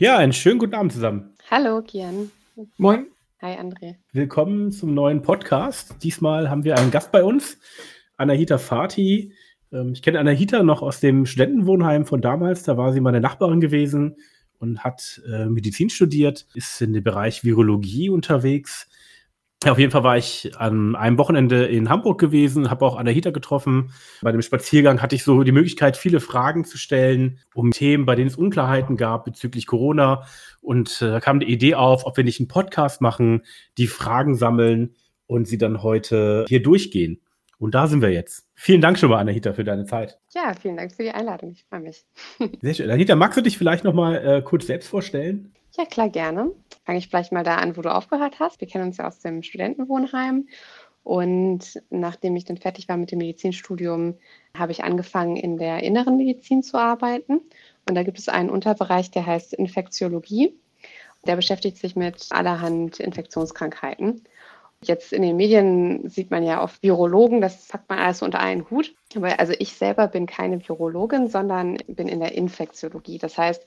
Ja, einen schönen guten Abend zusammen. Hallo, Kian. Moin. Hi, André. Willkommen zum neuen Podcast. Diesmal haben wir einen Gast bei uns, Anahita Fatih. Ähm, ich kenne Anahita noch aus dem Studentenwohnheim von damals. Da war sie meine Nachbarin gewesen und hat äh, Medizin studiert, ist in dem Bereich Virologie unterwegs ja, auf jeden Fall war ich an einem Wochenende in Hamburg gewesen, habe auch Anahita getroffen. Bei dem Spaziergang hatte ich so die Möglichkeit, viele Fragen zu stellen um Themen, bei denen es Unklarheiten gab bezüglich Corona. Und äh, da kam die Idee auf, ob wir nicht einen Podcast machen, die Fragen sammeln und sie dann heute hier durchgehen. Und da sind wir jetzt. Vielen Dank schon mal, Anahita, für deine Zeit. Ja, vielen Dank für die Einladung. Ich freue mich. Sehr schön. Anahita, magst du dich vielleicht noch mal äh, kurz selbst vorstellen? Ja, klar, gerne. Fange ich vielleicht mal da an, wo du aufgehört hast. Wir kennen uns ja aus dem Studentenwohnheim. Und nachdem ich dann fertig war mit dem Medizinstudium, habe ich angefangen, in der inneren Medizin zu arbeiten. Und da gibt es einen Unterbereich, der heißt Infektiologie. Der beschäftigt sich mit allerhand Infektionskrankheiten. Jetzt in den Medien sieht man ja oft Virologen, das packt man alles unter einen Hut. Aber also ich selber bin keine Virologin, sondern bin in der Infektiologie. Das heißt,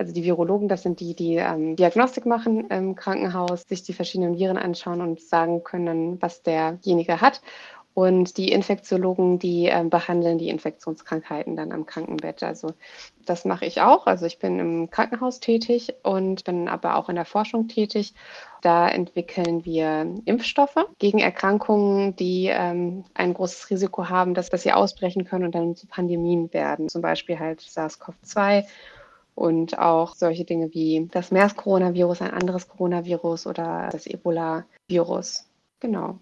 also die Virologen, das sind die, die ähm, Diagnostik machen im Krankenhaus, sich die verschiedenen Viren anschauen und sagen können, was derjenige hat. Und die Infektiologen, die äh, behandeln die Infektionskrankheiten dann am Krankenbett. Also das mache ich auch. Also ich bin im Krankenhaus tätig und bin aber auch in der Forschung tätig. Da entwickeln wir Impfstoffe gegen Erkrankungen, die ähm, ein großes Risiko haben, dass, dass sie ausbrechen können und dann zu Pandemien werden. Zum Beispiel halt SARS-CoV-2 und auch solche Dinge wie das MERS-Coronavirus, ein anderes Coronavirus oder das Ebola-Virus. Genau.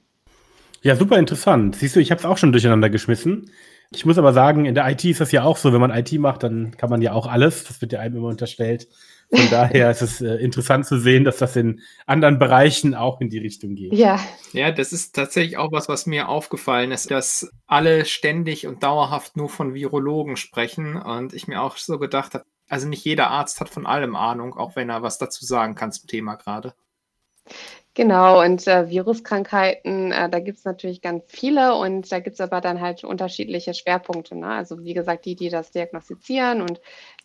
Ja, super interessant. Siehst du, ich habe es auch schon durcheinander geschmissen. Ich muss aber sagen, in der IT ist das ja auch so, wenn man IT macht, dann kann man ja auch alles. Das wird ja einem immer unterstellt. Von daher ist es äh, interessant zu sehen, dass das in anderen Bereichen auch in die Richtung geht. Ja. Ja, das ist tatsächlich auch was, was mir aufgefallen ist, dass alle ständig und dauerhaft nur von Virologen sprechen und ich mir auch so gedacht habe, also nicht jeder Arzt hat von allem Ahnung, auch wenn er was dazu sagen kann zum Thema gerade. Genau, und äh, Viruskrankheiten, äh, da gibt es natürlich ganz viele und da gibt es aber dann halt unterschiedliche Schwerpunkte. Ne? Also wie gesagt, die, die das diagnostizieren und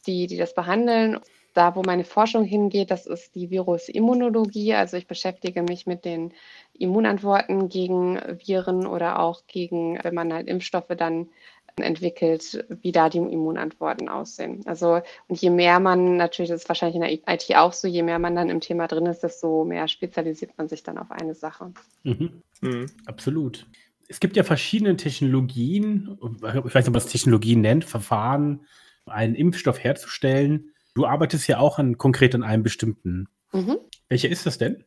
die, die das behandeln. Da, wo meine Forschung hingeht, das ist die Virusimmunologie. Also ich beschäftige mich mit den Immunantworten gegen Viren oder auch gegen, wenn man halt Impfstoffe dann entwickelt, wie da die Immunantworten aussehen. Also und je mehr man, natürlich das ist wahrscheinlich in der IT auch so, je mehr man dann im Thema drin ist, desto mehr spezialisiert man sich dann auf eine Sache. Mhm. Mhm. Absolut. Es gibt ja verschiedene Technologien, ich weiß nicht, ob man das Technologien nennt, Verfahren, einen Impfstoff herzustellen. Du arbeitest ja auch an, konkret an einem bestimmten. Mhm. Welcher ist das denn?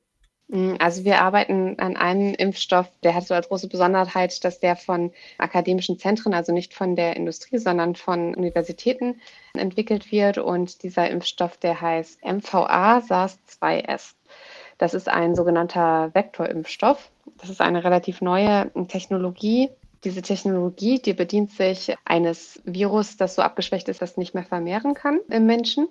Mm, also wir arbeiten an einem Impfstoff, der hat so als große Besonderheit, dass der von akademischen Zentren, also nicht von der Industrie, sondern von Universitäten entwickelt wird. Und dieser Impfstoff, der heißt MVA SARS-2S. Das ist ein sogenannter Vektorimpfstoff. Das ist eine relativ neue Technologie, diese Technologie, die bedient sich eines Virus, das so abgeschwächt ist, dass es nicht mehr vermehren kann im Menschen.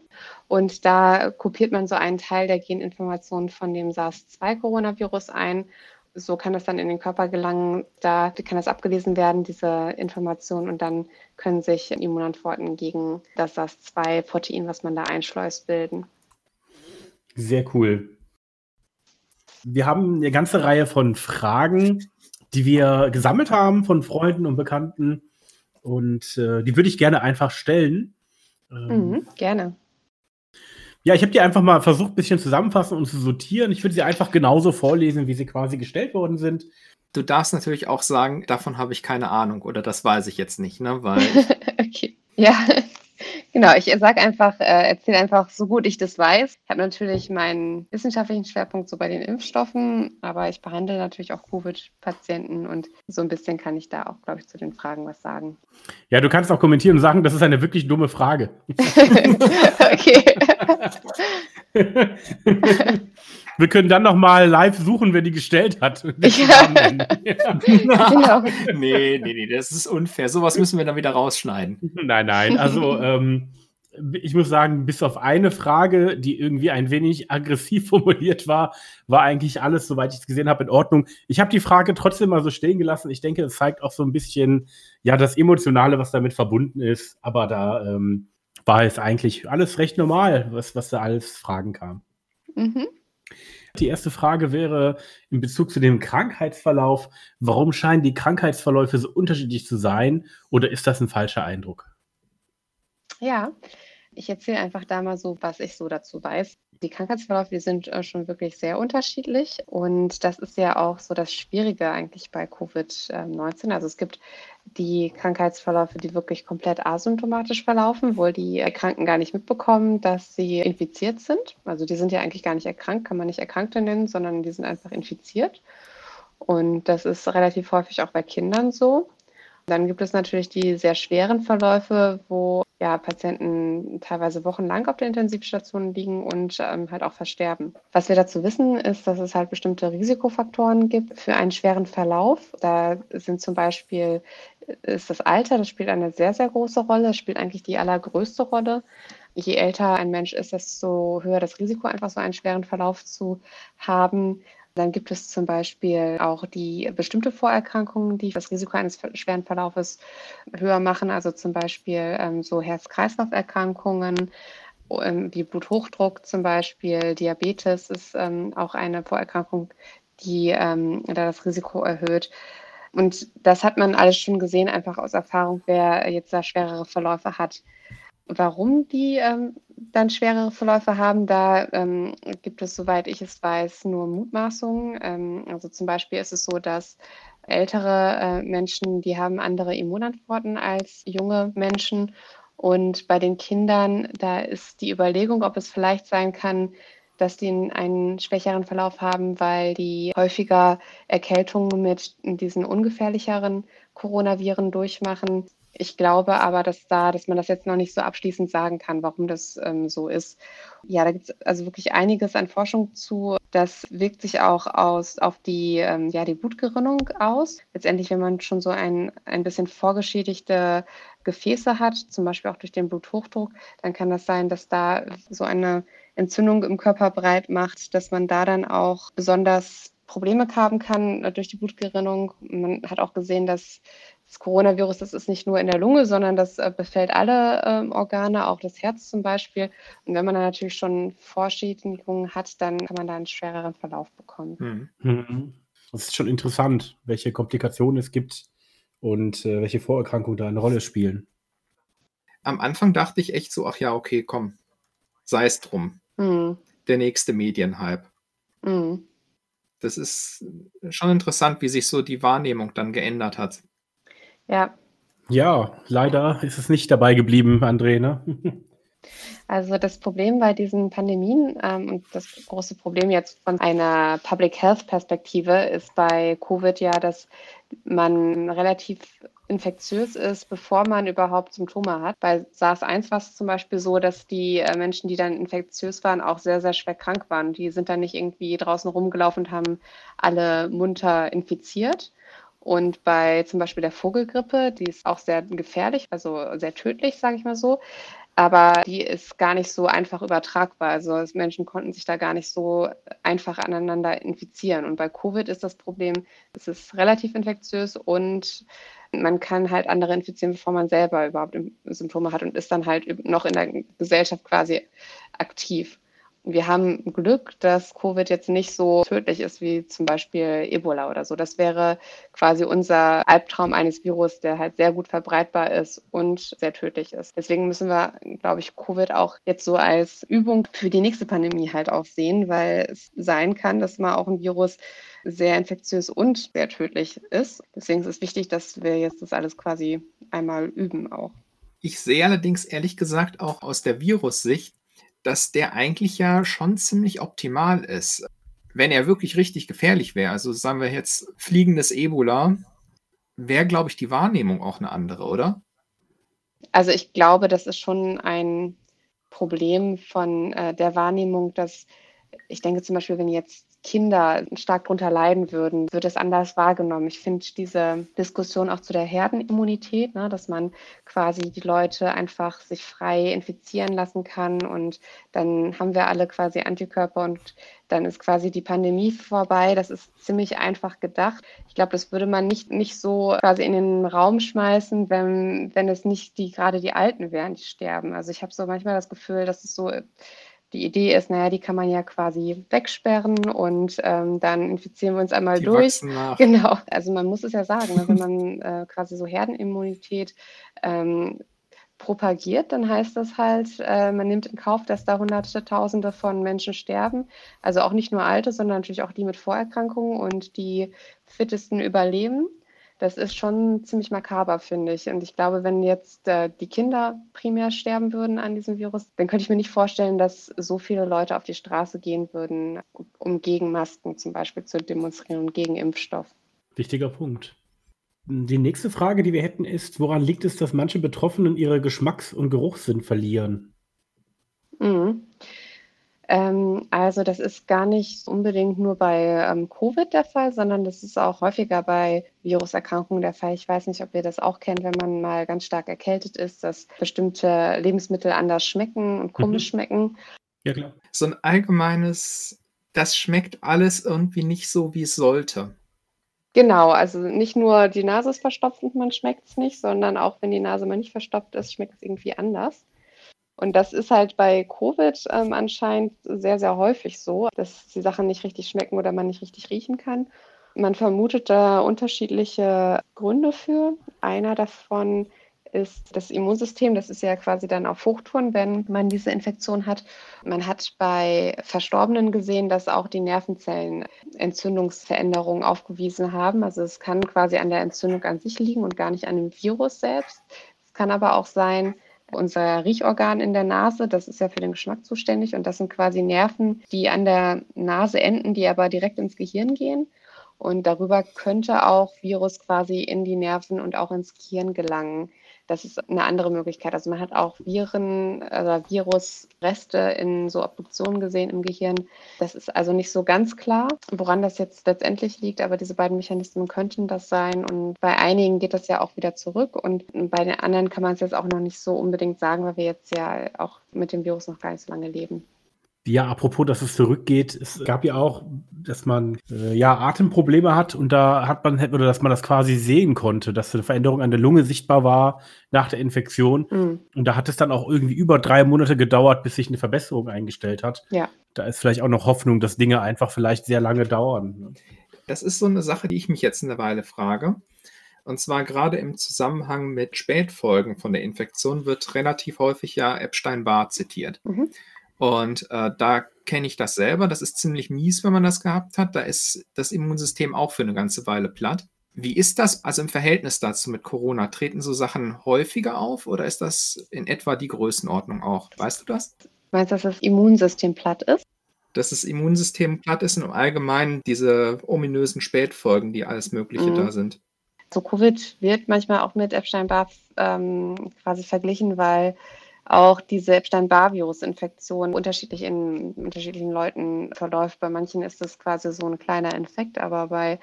Und da kopiert man so einen Teil der Geninformationen von dem SARS-2-Coronavirus ein. So kann das dann in den Körper gelangen. Da kann das abgelesen werden, diese Information, und dann können sich Immunantworten gegen das SARS-2-Protein, was man da einschleust, bilden. Sehr cool. Wir haben eine ganze Reihe von Fragen die wir gesammelt haben von Freunden und Bekannten. Und äh, die würde ich gerne einfach stellen. Ähm, mhm, gerne. Ja, ich habe die einfach mal versucht, ein bisschen zusammenfassen und zu sortieren. Ich würde sie einfach genauso vorlesen, wie sie quasi gestellt worden sind. Du darfst natürlich auch sagen, davon habe ich keine Ahnung oder das weiß ich jetzt nicht, ne? Weil. okay. Ja. Genau, ich sage einfach, äh, erzähle einfach, so gut ich das weiß. Ich habe natürlich meinen wissenschaftlichen Schwerpunkt so bei den Impfstoffen, aber ich behandle natürlich auch Covid-Patienten und so ein bisschen kann ich da auch, glaube ich, zu den Fragen was sagen. Ja, du kannst auch kommentieren und sagen, das ist eine wirklich dumme Frage. okay. Wir können dann noch mal live suchen, wer die gestellt hat. Ja. genau. Nee, nee, nee, das ist unfair. Sowas müssen wir dann wieder rausschneiden. Nein, nein. Also, ähm, ich muss sagen, bis auf eine Frage, die irgendwie ein wenig aggressiv formuliert war, war eigentlich alles, soweit ich es gesehen habe, in Ordnung. Ich habe die Frage trotzdem mal so stehen gelassen. Ich denke, es zeigt auch so ein bisschen, ja, das Emotionale, was damit verbunden ist. Aber da ähm, war es eigentlich alles recht normal, was, was da alles Fragen kam. Mhm. Die erste Frage wäre in Bezug zu dem Krankheitsverlauf, warum scheinen die Krankheitsverläufe so unterschiedlich zu sein oder ist das ein falscher Eindruck? Ja, ich erzähle einfach da mal so, was ich so dazu weiß. Die Krankheitsverläufe, die sind äh, schon wirklich sehr unterschiedlich und das ist ja auch so das Schwierige eigentlich bei Covid-19. Also es gibt die Krankheitsverläufe, die wirklich komplett asymptomatisch verlaufen, wo die Erkrankten gar nicht mitbekommen, dass sie infiziert sind. Also die sind ja eigentlich gar nicht erkrankt, kann man nicht Erkrankte nennen, sondern die sind einfach infiziert. Und das ist relativ häufig auch bei Kindern so. Dann gibt es natürlich die sehr schweren Verläufe, wo ja, Patienten teilweise wochenlang auf der Intensivstation liegen und ähm, halt auch versterben. Was wir dazu wissen, ist, dass es halt bestimmte Risikofaktoren gibt für einen schweren Verlauf. Da sind zum Beispiel ist das Alter, das spielt eine sehr, sehr große Rolle, das spielt eigentlich die allergrößte Rolle. Je älter ein Mensch ist, desto höher das Risiko, einfach so einen schweren Verlauf zu haben. Dann gibt es zum Beispiel auch die bestimmte Vorerkrankungen, die das Risiko eines schweren Verlaufes höher machen, also zum Beispiel ähm, so Herz-Kreislauf-Erkrankungen, ähm, wie Bluthochdruck zum Beispiel, Diabetes ist ähm, auch eine Vorerkrankung, die ähm, da das Risiko erhöht. Und das hat man alles schon gesehen, einfach aus Erfahrung, wer jetzt da schwerere Verläufe hat. Warum die ähm, dann schwerere Verläufe haben, da ähm, gibt es, soweit ich es weiß, nur Mutmaßungen. Ähm, also zum Beispiel ist es so, dass ältere äh, Menschen, die haben andere Immunantworten als junge Menschen. Und bei den Kindern, da ist die Überlegung, ob es vielleicht sein kann, dass die einen schwächeren Verlauf haben, weil die häufiger Erkältungen mit diesen ungefährlicheren Coronaviren durchmachen. Ich glaube aber, dass da, dass man das jetzt noch nicht so abschließend sagen kann, warum das ähm, so ist. Ja, da gibt es also wirklich einiges an Forschung zu. Das wirkt sich auch aus, auf die, ähm, ja, die Blutgerinnung aus. Letztendlich, wenn man schon so ein, ein bisschen vorgeschädigte Gefäße hat, zum Beispiel auch durch den Bluthochdruck, dann kann das sein, dass da so eine Entzündung im Körper breit macht, dass man da dann auch besonders Probleme haben kann durch die Blutgerinnung. Man hat auch gesehen, dass das Coronavirus, das ist nicht nur in der Lunge, sondern das äh, befällt alle äh, Organe, auch das Herz zum Beispiel. Und wenn man dann natürlich schon Vorschädigungen hat, dann kann man da einen schwereren Verlauf bekommen. Mhm. mhm. Das ist schon interessant, welche Komplikationen es gibt und äh, welche Vorerkrankungen da eine Rolle spielen. Am Anfang dachte ich echt so, ach ja, okay, komm, sei es drum. Mhm. Der nächste Medienhype. Mhm. Das ist schon interessant, wie sich so die Wahrnehmung dann geändert hat. Ja. Ja, leider ist es nicht dabei geblieben, André, ne? Also das Problem bei diesen Pandemien ähm, und das große Problem jetzt von einer Public Health Perspektive ist bei Covid ja, dass man relativ infektiös ist, bevor man überhaupt Symptome hat. Bei SARS-1 war es zum Beispiel so, dass die äh, Menschen, die dann infektiös waren, auch sehr, sehr schwer krank waren. Die sind dann nicht irgendwie draußen rumgelaufen und haben alle munter infiziert, und bei zum Beispiel der Vogelgrippe, die ist auch sehr gefährlich, also sehr tödlich, sage ich mal so. Aber die ist gar nicht so einfach übertragbar. Also Menschen konnten sich da gar nicht so einfach aneinander infizieren. Und bei Covid ist das Problem, es ist relativ infektiös und man kann halt andere infizieren, bevor man selber überhaupt Symptome hat und ist dann halt noch in der Gesellschaft quasi aktiv wir haben Glück, dass Covid jetzt nicht so tödlich ist wie zum Beispiel Ebola oder so. Das wäre quasi unser Albtraum eines Virus, der halt sehr gut verbreitbar ist und sehr tödlich ist. Deswegen müssen wir, glaube ich, Covid auch jetzt so als Übung für die nächste Pandemie halt auch sehen, weil es sein kann, dass mal auch ein Virus sehr infektiös und sehr tödlich ist. Deswegen ist es wichtig, dass wir jetzt das alles quasi einmal üben auch. Ich sehe allerdings ehrlich gesagt auch aus der Virussicht dass der eigentlich ja schon ziemlich optimal ist. Wenn er wirklich richtig gefährlich wäre, also sagen wir jetzt fliegendes Ebola, wäre, glaube ich, die Wahrnehmung auch eine andere, oder? Also ich glaube, das ist schon ein Problem von äh, der Wahrnehmung, dass ich denke zum Beispiel, wenn jetzt Kinder stark darunter leiden würden, wird es anders wahrgenommen. Ich finde diese Diskussion auch zu der Herdenimmunität, ne, dass man quasi die Leute einfach sich frei infizieren lassen kann und dann haben wir alle quasi Antikörper und dann ist quasi die Pandemie vorbei. Das ist ziemlich einfach gedacht. Ich glaube, das würde man nicht, nicht so quasi in den Raum schmeißen, wenn, wenn es nicht die gerade die Alten wären, die sterben. Also ich habe so manchmal das Gefühl, dass es so die Idee ist, naja, die kann man ja quasi wegsperren und ähm, dann infizieren wir uns einmal die durch. Genau, also man muss es ja sagen, ne, wenn man äh, quasi so Herdenimmunität ähm, propagiert, dann heißt das halt, äh, man nimmt in Kauf, dass da Hunderte, Tausende von Menschen sterben. Also auch nicht nur Alte, sondern natürlich auch die mit Vorerkrankungen und die fittesten überleben das ist schon ziemlich makaber, finde ich. Und ich glaube, wenn jetzt äh, die Kinder primär sterben würden an diesem Virus, dann könnte ich mir nicht vorstellen, dass so viele Leute auf die Straße gehen würden, um gegen Masken zum Beispiel zu demonstrieren und gegen Impfstoff. Wichtiger Punkt. Die nächste Frage, die wir hätten, ist, woran liegt es, dass manche Betroffenen ihre Geschmacks- und Geruchssinn verlieren? Mhm. Ähm, also das ist gar nicht unbedingt nur bei ähm, Covid der Fall, sondern das ist auch häufiger bei Viruserkrankungen der Fall. Ich weiß nicht, ob ihr das auch kennt, wenn man mal ganz stark erkältet ist, dass bestimmte Lebensmittel anders schmecken und komisch mhm. schmecken. Ja, klar. So ein allgemeines, das schmeckt alles irgendwie nicht so, wie es sollte. Genau, also nicht nur die Nase ist verstopft und man schmeckt es nicht, sondern auch wenn die Nase mal nicht verstopft ist, schmeckt es irgendwie anders. Und das ist halt bei Covid ähm, anscheinend sehr, sehr häufig so, dass die Sachen nicht richtig schmecken oder man nicht richtig riechen kann. Man vermutet da unterschiedliche Gründe für. Einer davon ist das Immunsystem. Das ist ja quasi dann auf Hochtouren, wenn man diese Infektion hat. Man hat bei Verstorbenen gesehen, dass auch die Nervenzellen Entzündungsveränderungen aufgewiesen haben. Also es kann quasi an der Entzündung an sich liegen und gar nicht an dem Virus selbst. Es kann aber auch sein, unser Riechorgan in der Nase, das ist ja für den Geschmack zuständig und das sind quasi Nerven, die an der Nase enden, die aber direkt ins Gehirn gehen. Und darüber könnte auch Virus quasi in die Nerven und auch ins Gehirn gelangen. Das ist eine andere Möglichkeit. Also man hat auch Viren oder Virusreste in so Obduktionen gesehen im Gehirn. Das ist also nicht so ganz klar, woran das jetzt letztendlich liegt, aber diese beiden Mechanismen könnten das sein. Und bei einigen geht das ja auch wieder zurück und bei den anderen kann man es jetzt auch noch nicht so unbedingt sagen, weil wir jetzt ja auch mit dem Virus noch gar nicht so lange leben. Ja, apropos, dass es zurückgeht, es gab ja auch, dass man äh, ja Atemprobleme hat und da hat man oder dass man das quasi sehen konnte, dass eine Veränderung an der Lunge sichtbar war nach der Infektion. Mhm. Und da hat es dann auch irgendwie über drei Monate gedauert, bis sich eine Verbesserung eingestellt hat. Ja. Da ist vielleicht auch noch Hoffnung, dass Dinge einfach vielleicht sehr lange dauern. Ne? Das ist so eine Sache, die ich mich jetzt eine Weile frage. Und zwar gerade im Zusammenhang mit Spätfolgen von der Infektion wird relativ häufig ja Epstein-Barr zitiert. Mhm. Und äh, da kenne ich das selber. Das ist ziemlich mies, wenn man das gehabt hat. Da ist das Immunsystem auch für eine ganze Weile platt. Wie ist das also im Verhältnis dazu mit Corona? Treten so Sachen häufiger auf oder ist das in etwa die Größenordnung auch? Weißt du das? Meinst du, dass das Immunsystem platt ist? Dass das Immunsystem platt ist und im Allgemeinen diese ominösen Spätfolgen, die alles Mögliche mhm. da sind. So Covid wird manchmal auch mit Epstein-Barr ähm, quasi verglichen, weil auch diese Epstein-Barr-Virus-Infektion unterschiedlich in unterschiedlichen Leuten verläuft. Bei manchen ist es quasi so ein kleiner Infekt, aber bei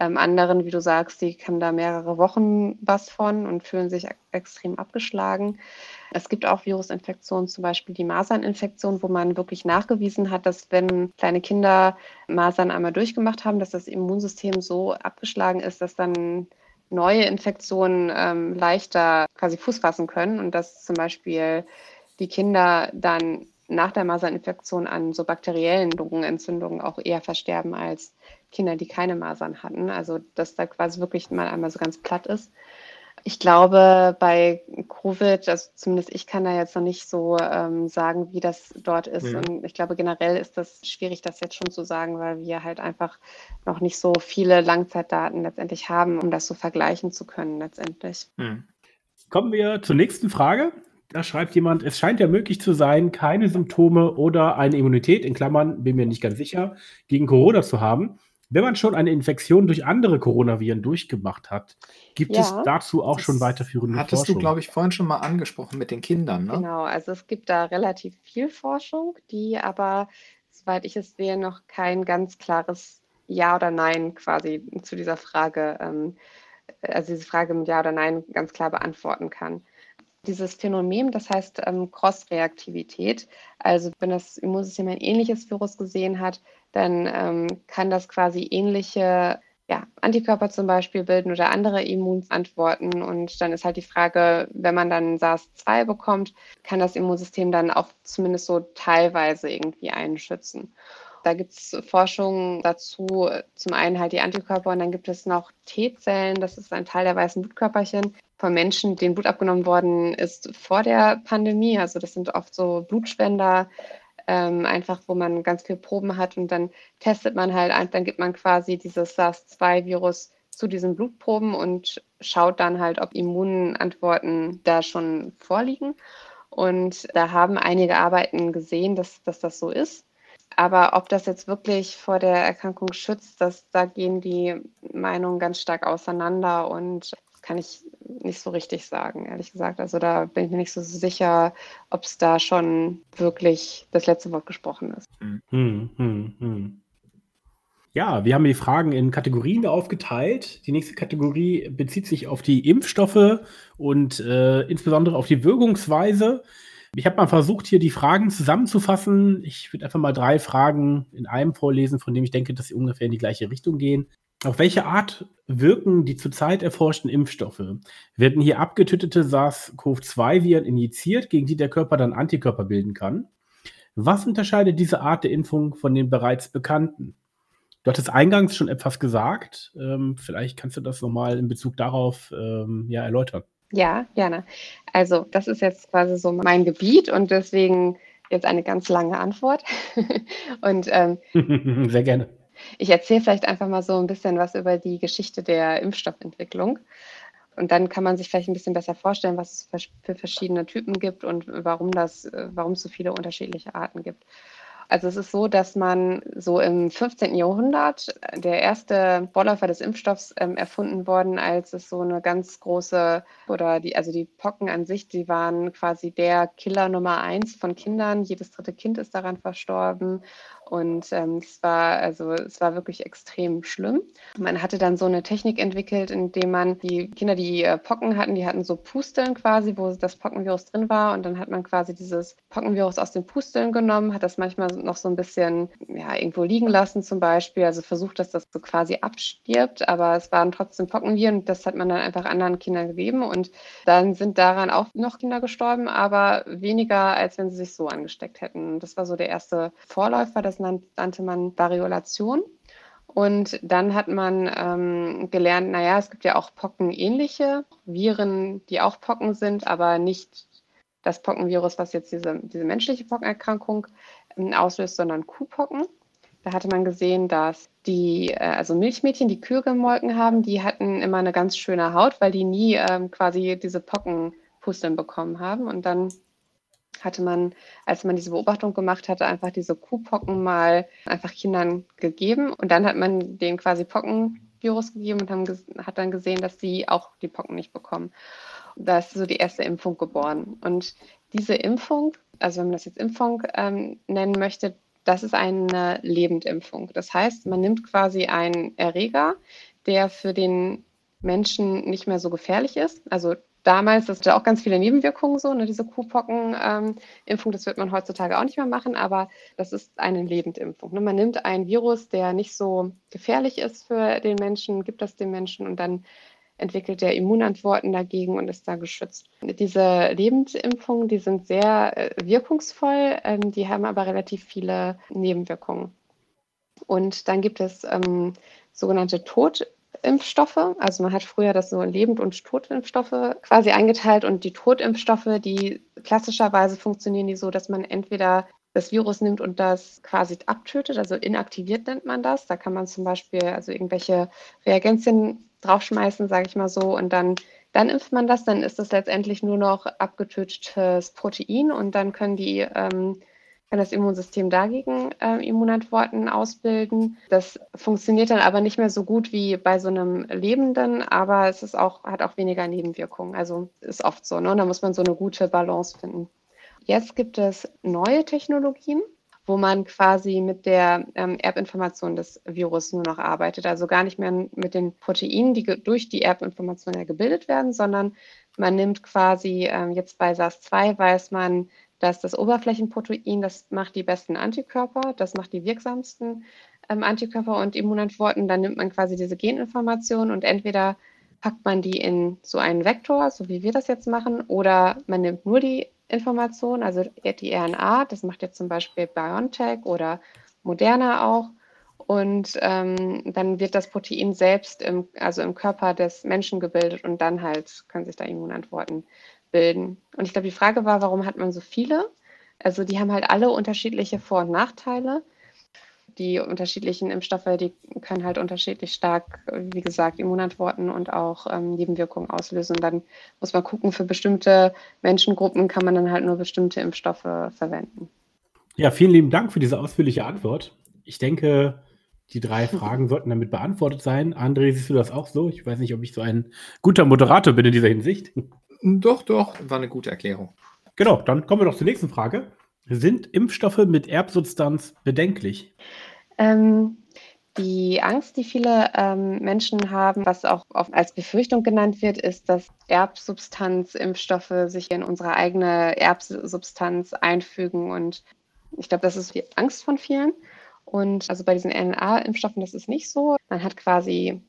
ähm, anderen, wie du sagst, die haben da mehrere Wochen was von und fühlen sich extrem abgeschlagen. Es gibt auch Virusinfektionen, zum Beispiel die Maserninfektion, wo man wirklich nachgewiesen hat, dass wenn kleine Kinder Masern einmal durchgemacht haben, dass das Immunsystem so abgeschlagen ist, dass dann neue Infektionen ähm, leichter quasi Fuß fassen können und dass zum Beispiel die Kinder dann nach der Maserninfektion an so bakteriellen Lungenentzündungen auch eher versterben als Kinder, die keine Masern hatten. Also dass da quasi wirklich mal einmal so ganz platt ist. Ich glaube, bei Covid, also zumindest ich kann da jetzt noch nicht so ähm, sagen, wie das dort ist. Mhm. Und ich glaube, generell ist das schwierig, das jetzt schon zu sagen, weil wir halt einfach noch nicht so viele Langzeitdaten letztendlich haben, um das so vergleichen zu können letztendlich. Mhm. Kommen wir zur nächsten Frage. Da schreibt jemand, es scheint ja möglich zu sein, keine Symptome oder eine Immunität, in Klammern, bin mir nicht ganz sicher, gegen Corona zu haben. Wenn man schon eine Infektion durch andere Coronaviren durchgemacht hat, gibt ja, es dazu auch schon weiterführende hattest Forschung? Hattest du, glaube ich, vorhin schon mal angesprochen mit den Kindern, ne? Genau, also es gibt da relativ viel Forschung, die aber soweit ich es sehe, noch kein ganz klares Ja oder Nein quasi zu dieser Frage, ähm, also diese Frage mit Ja oder Nein ganz klar beantworten kann. Dieses Phänomen, das heißt ähm, Cross-Reaktivität, also wenn das Immunsystem ein ähnliches Virus gesehen hat, dann ähm, kann das quasi ähnliche ja, Antikörper zum Beispiel bilden oder andere Immunantworten. Und dann ist halt die Frage, wenn man dann SARS-2 bekommt, kann das Immunsystem dann auch zumindest so teilweise irgendwie einschützen. Da gibt es Forschungen dazu, zum einen halt die Antikörper und dann gibt es noch T-Zellen, das ist ein Teil der weißen Blutkörperchen von Menschen, denen Blut abgenommen worden ist vor der Pandemie. Also das sind oft so Blutspender, ähm, einfach wo man ganz viele Proben hat und dann testet man halt, dann gibt man quasi dieses SARS-2-Virus zu diesen Blutproben und schaut dann halt, ob Immunantworten da schon vorliegen. Und da haben einige Arbeiten gesehen, dass, dass das so ist. Aber ob das jetzt wirklich vor der Erkrankung schützt, das, da gehen die Meinungen ganz stark auseinander und kann ich nicht so richtig sagen, ehrlich gesagt. Also da bin ich mir nicht so sicher, ob es da schon wirklich das letzte Wort gesprochen ist. Hm, hm, hm. Ja, wir haben die Fragen in Kategorien aufgeteilt. Die nächste Kategorie bezieht sich auf die Impfstoffe und äh, insbesondere auf die Wirkungsweise. Ich habe mal versucht, hier die Fragen zusammenzufassen. Ich würde einfach mal drei Fragen in einem vorlesen, von dem ich denke, dass sie ungefähr in die gleiche Richtung gehen. Auf welche Art wirken die zurzeit erforschten Impfstoffe? Werden hier abgetötete SARS-CoV-2-Viren injiziert, gegen die der Körper dann Antikörper bilden kann? Was unterscheidet diese Art der Impfung von den bereits bekannten? Du hattest eingangs schon etwas gesagt. Ähm, vielleicht kannst du das nochmal in Bezug darauf ähm, ja, erläutern. Ja, gerne. Also, das ist jetzt quasi so mein Gebiet und deswegen jetzt eine ganz lange Antwort. und ähm, sehr gerne. Ich erzähle vielleicht einfach mal so ein bisschen was über die Geschichte der Impfstoffentwicklung. Und dann kann man sich vielleicht ein bisschen besser vorstellen, was es für verschiedene Typen gibt und warum, das, warum es so viele unterschiedliche Arten gibt. Also es ist so, dass man so im 15. Jahrhundert der erste Vorläufer des Impfstoffs ähm, erfunden worden, als es so eine ganz große oder die, also die Pocken an sich, die waren quasi der Killer Nummer eins von Kindern. Jedes dritte Kind ist daran verstorben. Und ähm, es war also es war wirklich extrem schlimm. Man hatte dann so eine Technik entwickelt, indem man die Kinder, die äh, Pocken hatten, die hatten so Pusteln quasi, wo das Pockenvirus drin war. Und dann hat man quasi dieses Pockenvirus aus den Pusteln genommen, hat das manchmal noch so ein bisschen ja, irgendwo liegen lassen zum Beispiel. Also versucht, dass das so quasi abstirbt, aber es waren trotzdem Pockenviren. Das hat man dann einfach anderen Kindern gegeben. Und dann sind daran auch noch Kinder gestorben, aber weniger, als wenn sie sich so angesteckt hätten. Das war so der erste Vorläufer. Das das nannte man Variolation. Und dann hat man ähm, gelernt, naja, es gibt ja auch pockenähnliche Viren, die auch Pocken sind, aber nicht das Pockenvirus, was jetzt diese, diese menschliche Pockenerkrankung ähm, auslöst, sondern Kuhpocken. Da hatte man gesehen, dass die, äh, also Milchmädchen, die Kühe gemolken haben, die hatten immer eine ganz schöne Haut, weil die nie ähm, quasi diese Pockenpusteln bekommen haben. Und dann hatte man, als man diese Beobachtung gemacht hatte, einfach diese Kuhpocken mal einfach Kindern gegeben und dann hat man denen quasi Pockenvirus gegeben und haben, hat dann gesehen, dass sie auch die Pocken nicht bekommen. Da ist so die erste Impfung geboren. Und diese Impfung, also wenn man das jetzt Impfung ähm, nennen möchte, das ist eine Lebendimpfung. Das heißt, man nimmt quasi einen Erreger, der für den Menschen nicht mehr so gefährlich ist. Also damals, das hatte auch ganz viele Nebenwirkungen so, ne, diese Kuhpocken-Impfung, ähm, das wird man heutzutage auch nicht mehr machen, aber das ist eine Lebendimpfung. Ne? Man nimmt ein Virus, der nicht so gefährlich ist für den Menschen, gibt das dem Menschen und dann entwickelt er Immunantworten dagegen und ist da geschützt. Diese Lebendimpfungen, die sind sehr äh, wirkungsvoll, ähm, die haben aber relativ viele Nebenwirkungen. Und dann gibt es ähm, sogenannte Tod Impfstoffe. Also man hat früher das so Lebend- und Totimpfstoffe quasi eingeteilt und die Totimpfstoffe, die klassischerweise funktionieren die so, dass man entweder das Virus nimmt und das quasi abtötet, also inaktiviert nennt man das. Da kann man zum Beispiel also irgendwelche Reagenzien draufschmeißen, sage ich mal so, und dann, dann impft man das, dann ist das letztendlich nur noch abgetötetes Protein und dann können die ähm, kann das Immunsystem dagegen äh, Immunantworten ausbilden. Das funktioniert dann aber nicht mehr so gut wie bei so einem Lebenden, aber es ist auch, hat auch weniger Nebenwirkungen. Also ist oft so. Ne? Da muss man so eine gute Balance finden. Jetzt gibt es neue Technologien wo man quasi mit der ähm, Erbinformation des Virus nur noch arbeitet. Also gar nicht mehr mit den Proteinen, die durch die Erbinformation ja gebildet werden, sondern man nimmt quasi, ähm, jetzt bei SARS-2 weiß man, dass das Oberflächenprotein, das macht die besten Antikörper, das macht die wirksamsten ähm, Antikörper und Immunantworten. Dann nimmt man quasi diese Geninformation und entweder packt man die in so einen Vektor, so wie wir das jetzt machen, oder man nimmt nur die Information, also die RNA, das macht jetzt zum Beispiel BioNTech oder Moderna auch. Und ähm, dann wird das Protein selbst im, also im Körper des Menschen gebildet und dann halt können sich da Immunantworten bilden. Und ich glaube, die Frage war, warum hat man so viele? Also die haben halt alle unterschiedliche Vor- und Nachteile die unterschiedlichen Impfstoffe, die können halt unterschiedlich stark, wie gesagt, Immunantworten und auch ähm, Nebenwirkungen auslösen. Und dann muss man gucken, für bestimmte Menschengruppen kann man dann halt nur bestimmte Impfstoffe verwenden. Ja, vielen lieben Dank für diese ausführliche Antwort. Ich denke, die drei Fragen sollten damit beantwortet sein. André, siehst du das auch so? Ich weiß nicht, ob ich so ein guter Moderator bin in dieser Hinsicht. Doch, doch, war eine gute Erklärung. Genau, dann kommen wir doch zur nächsten Frage. Sind Impfstoffe mit Erbsubstanz bedenklich? Ähm, die Angst, die viele ähm, Menschen haben, was auch oft als Befürchtung genannt wird, ist, dass Erbsubstanzimpfstoffe sich in unsere eigene Erbsubstanz einfügen. Und ich glaube, das ist die Angst von vielen. Und also bei diesen RNA-Impfstoffen, das ist nicht so. Man hat quasi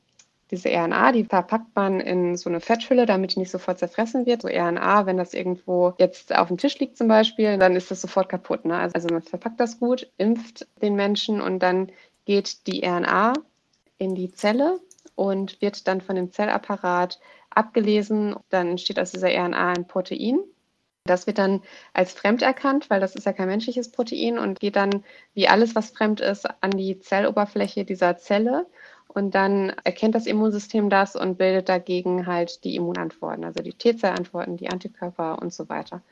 diese RNA, die verpackt man in so eine Fetthülle, damit die nicht sofort zerfressen wird. So RNA, wenn das irgendwo jetzt auf dem Tisch liegt zum Beispiel, dann ist das sofort kaputt. Ne? Also man verpackt das gut, impft den Menschen und dann geht die RNA in die Zelle und wird dann von dem Zellapparat abgelesen. Dann entsteht aus dieser RNA ein Protein. Das wird dann als fremd erkannt, weil das ist ja kein menschliches Protein und geht dann wie alles, was fremd ist, an die Zelloberfläche dieser Zelle und dann erkennt das Immunsystem das und bildet dagegen halt die Immunantworten, also die T-Zellantworten, die Antikörper und so weiter.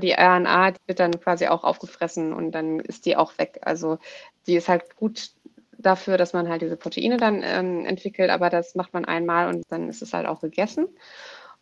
Die RNA die wird dann quasi auch aufgefressen und dann ist die auch weg. Also die ist halt gut dafür, dass man halt diese Proteine dann ähm, entwickelt, aber das macht man einmal und dann ist es halt auch gegessen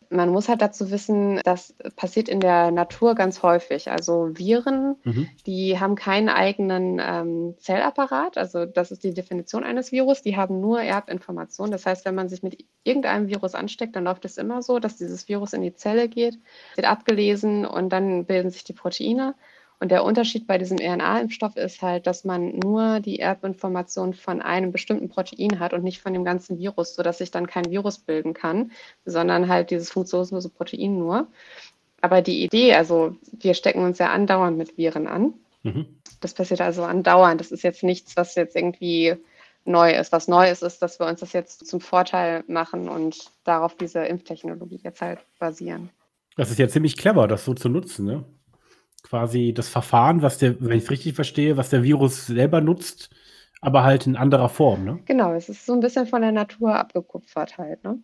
man muss halt dazu wissen, das passiert in der Natur ganz häufig. Also Viren, mhm. die haben keinen eigenen ähm, Zellapparat. Also das ist die Definition eines Virus. Die haben nur Erbinformationen. Das heißt, wenn man sich mit irgendeinem Virus ansteckt, dann läuft es immer so, dass dieses Virus in die Zelle geht, wird abgelesen und dann bilden sich die Proteine. Und der Unterschied bei diesem RNA-Impfstoff ist halt, dass man nur die Erbinformation von einem bestimmten Protein hat und nicht von dem ganzen Virus, sodass sich dann kein Virus bilden kann, sondern halt dieses funktionslose Protein nur. Aber die Idee, also wir stecken uns ja andauernd mit Viren an. Mhm. Das passiert also andauernd. Das ist jetzt nichts, was jetzt irgendwie neu ist. Was neu ist, ist, dass wir uns das jetzt zum Vorteil machen und darauf diese Impftechnologie jetzt halt basieren. Das ist ja ziemlich clever, das so zu nutzen, ne? Quasi das Verfahren, was der, wenn ich es richtig verstehe, was der Virus selber nutzt, aber halt in anderer Form, ne? Genau, es ist so ein bisschen von der Natur abgekupfert halt, ne?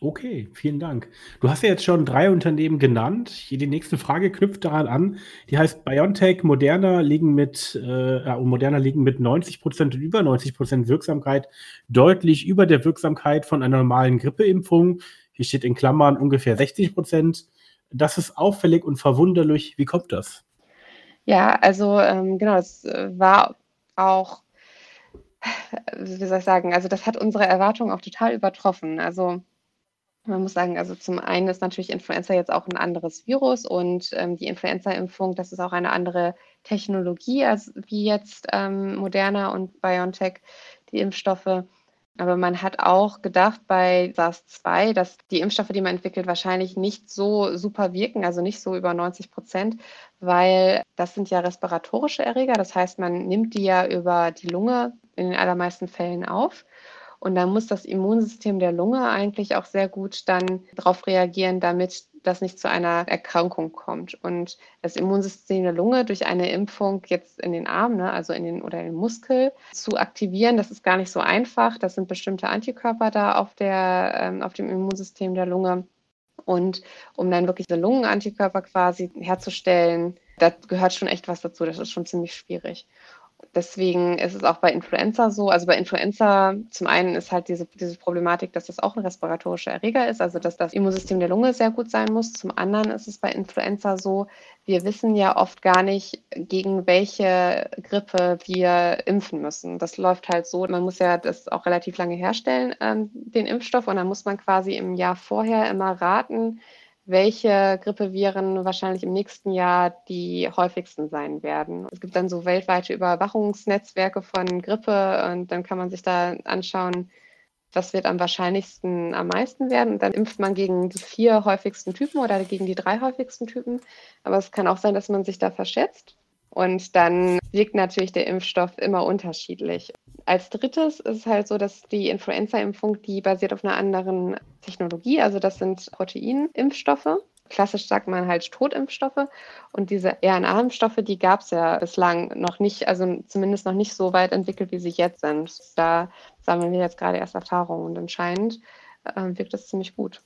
Okay, vielen Dank. Du hast ja jetzt schon drei Unternehmen genannt. Die nächste Frage knüpft daran an. Die heißt BioNTech, Moderna liegen mit, äh, und Moderna liegen mit 90 Prozent und über 90 Prozent Wirksamkeit deutlich über der Wirksamkeit von einer normalen Grippeimpfung. Hier steht in Klammern ungefähr 60 Prozent. Das ist auffällig und verwunderlich. Wie kommt das? Ja, also ähm, genau, es äh, war auch, wie soll ich sagen, also das hat unsere Erwartungen auch total übertroffen. Also man muss sagen, also zum einen ist natürlich Influenza jetzt auch ein anderes Virus und ähm, die Influenza-Impfung, das ist auch eine andere Technologie als wie jetzt ähm, Moderna und BioNTech, die Impfstoffe. Aber man hat auch gedacht bei SARS-2, dass die Impfstoffe, die man entwickelt, wahrscheinlich nicht so super wirken, also nicht so über 90 Prozent, weil das sind ja respiratorische Erreger. Das heißt, man nimmt die ja über die Lunge in den allermeisten Fällen auf. Und dann muss das Immunsystem der Lunge eigentlich auch sehr gut dann darauf reagieren, damit das nicht zu einer Erkrankung kommt. Und das Immunsystem der Lunge durch eine Impfung jetzt in den Arm, ne, also in den oder in den Muskel zu aktivieren, das ist gar nicht so einfach. Das sind bestimmte Antikörper da auf, der, ähm, auf dem Immunsystem der Lunge. Und um dann wirklich diese Lungenantikörper quasi herzustellen, da gehört schon echt was dazu. Das ist schon ziemlich schwierig. Deswegen ist es auch bei Influenza so. Also bei Influenza zum einen ist halt diese, diese Problematik, dass das auch ein respiratorischer Erreger ist, also dass das Immunsystem der Lunge sehr gut sein muss. Zum anderen ist es bei Influenza so, wir wissen ja oft gar nicht, gegen welche Grippe wir impfen müssen. Das läuft halt so, man muss ja das auch relativ lange herstellen, ähm, den Impfstoff, und dann muss man quasi im Jahr vorher immer raten, welche Grippeviren wahrscheinlich im nächsten Jahr die häufigsten sein werden. Es gibt dann so weltweite Überwachungsnetzwerke von Grippe und dann kann man sich da anschauen, was wird am wahrscheinlichsten am meisten werden. Und dann impft man gegen die vier häufigsten Typen oder gegen die drei häufigsten Typen. Aber es kann auch sein, dass man sich da verschätzt. Und dann wirkt natürlich der Impfstoff immer unterschiedlich. Als drittes ist es halt so, dass die Influenza-Impfung, die basiert auf einer anderen Technologie. Also das sind Proteinimpfstoffe. Klassisch sagt man halt Totimpfstoffe. Und diese RNA-Impfstoffe, die gab es ja bislang noch nicht, also zumindest noch nicht so weit entwickelt, wie sie jetzt sind. Da sammeln wir jetzt gerade erst Erfahrungen und anscheinend äh, wirkt das ziemlich gut.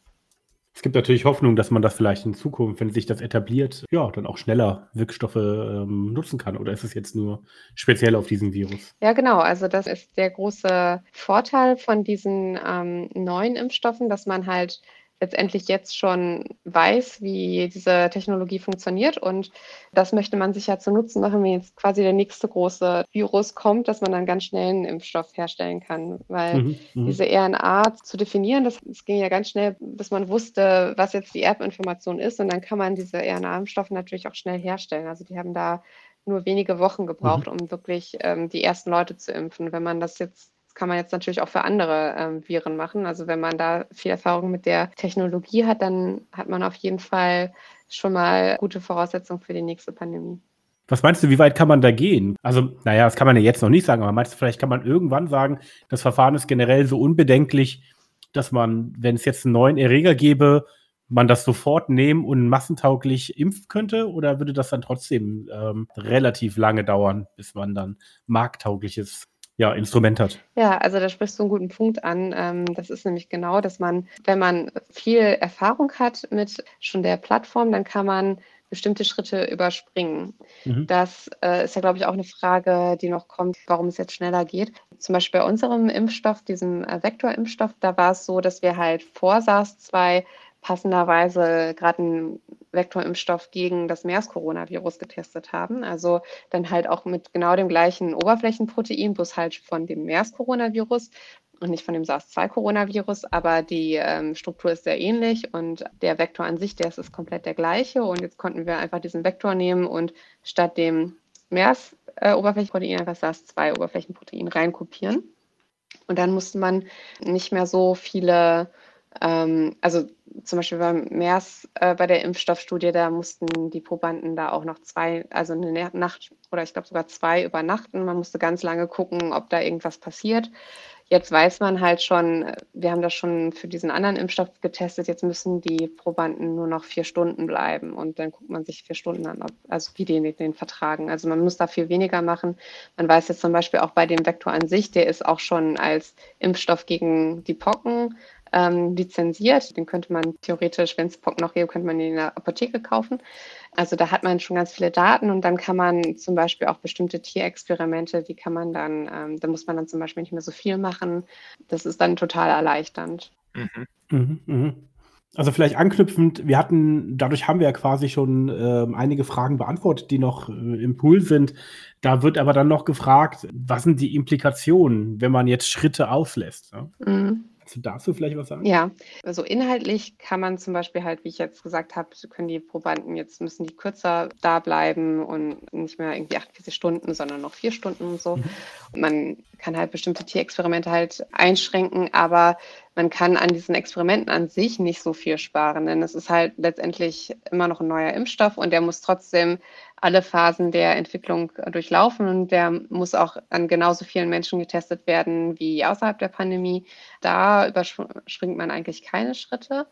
Es gibt natürlich Hoffnung, dass man das vielleicht in Zukunft, wenn sich das etabliert, ja, dann auch schneller Wirkstoffe ähm, nutzen kann. Oder ist es jetzt nur speziell auf diesen Virus? Ja, genau. Also das ist der große Vorteil von diesen ähm, neuen Impfstoffen, dass man halt letztendlich jetzt schon weiß, wie diese Technologie funktioniert. Und das möchte man sich ja zu Nutzen machen, wenn jetzt quasi der nächste große Virus kommt, dass man dann ganz schnell einen Impfstoff herstellen kann. Weil mhm, mhm. diese RNA zu definieren, das, das, ging ja ganz schnell, bis man wusste, was jetzt die Erbinformation ist. Und dann kann man diese RNA-Impfstoffe natürlich auch schnell herstellen. Also die haben da nur wenige Wochen gebraucht, mhm. um wirklich ähm, die ersten Leute zu impfen. Wenn man das jetzt kann man jetzt natürlich auch für andere ähm, Viren machen. Also wenn man da viel Erfahrung mit der Technologie hat, dann hat man auf jeden Fall schon mal gute Voraussetzungen für die nächste Pandemie. Was meinst du, wie weit kann man da gehen? Also, naja, das kann man ja jetzt noch nicht sagen, aber meinst du, vielleicht kann man irgendwann sagen, das Verfahren ist generell so unbedenklich, dass man, wenn es jetzt einen neuen Erreger gäbe, man das sofort nehmen und massentauglich impfen könnte? Oder würde das dann trotzdem ähm, relativ lange dauern, bis man dann markttaugliches ja, Instrument hat. Ja, also da sprichst du einen guten Punkt an. Ähm, das ist nämlich genau, dass man, wenn man viel Erfahrung hat mit schon der Plattform, dann kann man bestimmte Schritte überspringen. Mhm. Das äh, ist ja, glaube ich, auch eine Frage, die noch kommt, warum es jetzt schneller geht. Zum Beispiel bei unserem Impfstoff, diesem äh, Vektorimpfstoff, da war es so, dass wir halt vor SARS-2 passenderweise gerade einen Vektorimpfstoff gegen das MERS-Coronavirus getestet haben. Also dann halt auch mit genau dem gleichen Oberflächenprotein, bloß halt von dem MERS-Coronavirus und nicht von dem SARS-2-Coronavirus, aber die ähm, Struktur ist sehr ähnlich und der Vektor an sich, der ist, ist komplett der gleiche. Und jetzt konnten wir einfach diesen Vektor nehmen und statt dem MERS-Oberflächenprotein äh, einfach SARS-2-Oberflächenprotein reinkopieren. Und dann musste man nicht mehr so viele ähm, also zum Beispiel beim MERS, äh, bei der Impfstoffstudie, da mussten die Probanden da auch noch zwei, also eine Nacht oder ich glaube sogar zwei übernachten. Man musste ganz lange gucken, ob da irgendwas passiert. Jetzt weiß man halt schon, wir haben das schon für diesen anderen Impfstoff getestet, jetzt müssen die Probanden nur noch vier Stunden bleiben und dann guckt man sich vier Stunden an, ob, also wie die den vertragen. Also man muss da viel weniger machen. Man weiß jetzt zum Beispiel auch bei dem Vektor an sich, der ist auch schon als Impfstoff gegen die Pocken ähm, lizenziert. Den könnte man theoretisch, wenn es Pocken noch gibt, könnte man den in der Apotheke kaufen. Also da hat man schon ganz viele Daten und dann kann man zum Beispiel auch bestimmte Tierexperimente, die kann man dann, ähm, da muss man dann zum Beispiel nicht mehr so viel machen. Das ist dann total erleichternd. Mhm. Mhm, mh. Also vielleicht anknüpfend, wir hatten, dadurch haben wir ja quasi schon äh, einige Fragen beantwortet, die noch äh, im Pool sind. Da wird aber dann noch gefragt, was sind die Implikationen, wenn man jetzt Schritte auslässt? Ja? Mhm. Kannst du dazu vielleicht was sagen? Ja, also inhaltlich kann man zum Beispiel halt, wie ich jetzt gesagt habe, können die Probanden jetzt müssen die kürzer da bleiben und nicht mehr irgendwie 48 Stunden, sondern noch vier Stunden und so. Mhm. Man kann halt bestimmte Tierexperimente halt einschränken, aber man kann an diesen Experimenten an sich nicht so viel sparen, denn es ist halt letztendlich immer noch ein neuer Impfstoff und der muss trotzdem alle Phasen der Entwicklung äh, durchlaufen und der muss auch an genauso vielen Menschen getestet werden wie außerhalb der Pandemie. Da überspringt man eigentlich keine Schritte.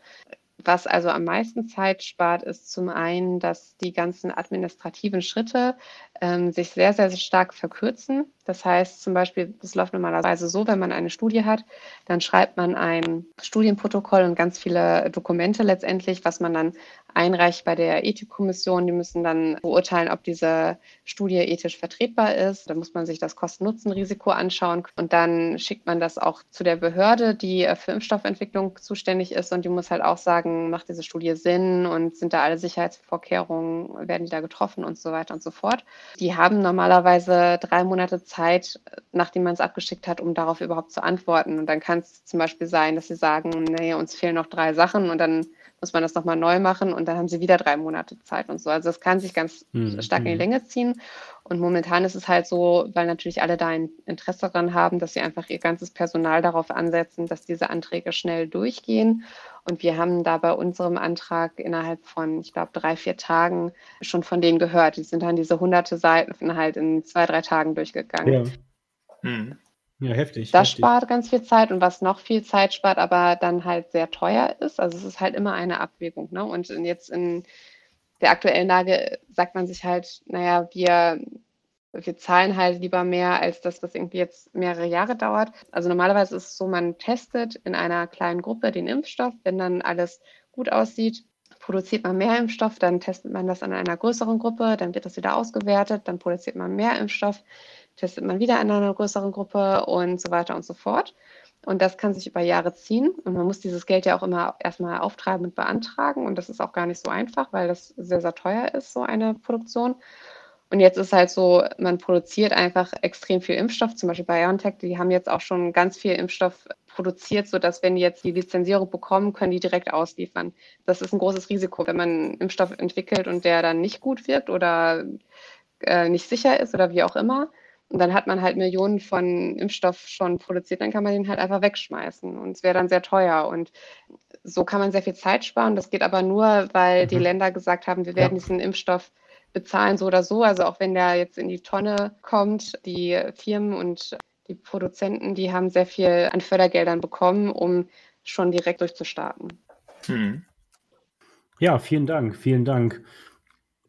Was also am meisten Zeit spart, ist zum einen, dass die ganzen administrativen Schritte ähm, sich sehr, sehr, stark verkürzen. Das heißt zum Beispiel, das läuft normalerweise so, wenn man eine Studie hat, dann schreibt man ein Studienprotokoll und ganz viele Dokumente letztendlich, was man dann einreicht bei der Ethikkommission. Die müssen dann beurteilen, ob diese Studie ethisch vertretbar ist. Da muss man sich das Kosten-Nutzen-Risiko anschauen und dann schickt man das auch zu der Behörde, die äh, für Impfstoffentwicklung zuständig ist und die muss halt auch sagen, macht diese Studie Sinn und sind da alle Sicherheitsvorkehrungen, werden die da getroffen und so weiter und so fort. Die haben normalerweise drei Monate Zeit, nachdem man es abgeschickt hat, um darauf überhaupt zu antworten. Und dann kann es zum Beispiel sein, dass sie sagen, nee, uns fehlen noch drei Sachen und dann muss man das nochmal neu machen und dann haben sie wieder drei Monate Zeit und so. Also es kann sich ganz mhm. stark in die hm. Länge ziehen. Und momentan ist es halt so, weil natürlich alle da ein Interesse daran haben, dass sie einfach ihr ganzes Personal darauf ansetzen, dass diese Anträge schnell durchgehen. Und wir haben da bei unserem Antrag innerhalb von, ich glaube, drei, vier Tagen schon von denen gehört. Die sind dann diese hunderte Seiten halt in zwei, drei Tagen durchgegangen. Ja. Hm. Ja, heftig. Das heftig. spart ganz viel Zeit und was noch viel Zeit spart, aber dann halt sehr teuer ist. Also es ist halt immer eine Abwägung. Ne? Und jetzt in der aktuellen Lage sagt man sich halt, naja, wir, wir zahlen halt lieber mehr, als dass das irgendwie jetzt mehrere Jahre dauert. Also normalerweise ist es so, man testet in einer kleinen Gruppe den Impfstoff, wenn dann alles gut aussieht, produziert man mehr Impfstoff, dann testet man das an einer größeren Gruppe, dann wird das wieder ausgewertet, dann produziert man mehr Impfstoff testet man wieder in einer größeren Gruppe und so weiter und so fort. Und das kann sich über Jahre ziehen. Und man muss dieses Geld ja auch immer erstmal auftreiben und beantragen. Und das ist auch gar nicht so einfach, weil das sehr, sehr teuer ist, so eine Produktion. Und jetzt ist halt so, man produziert einfach extrem viel Impfstoff. Zum Beispiel BioNTech, die haben jetzt auch schon ganz viel Impfstoff produziert, sodass, wenn die jetzt die Lizenzierung bekommen, können die direkt ausliefern. Das ist ein großes Risiko, wenn man einen Impfstoff entwickelt und der dann nicht gut wirkt oder äh, nicht sicher ist oder wie auch immer und dann hat man halt Millionen von Impfstoff schon produziert, dann kann man den halt einfach wegschmeißen. Und es wäre dann sehr teuer. Und so kann man sehr viel Zeit sparen. Das geht aber nur, weil mhm. die Länder gesagt haben, wir werden ja. diesen Impfstoff bezahlen, so oder so. Also auch wenn der jetzt in die Tonne kommt, die Firmen und die Produzenten, die haben sehr viel an Fördergeldern bekommen, um schon direkt durchzustarten. Hm. Ja, vielen Dank, vielen Dank.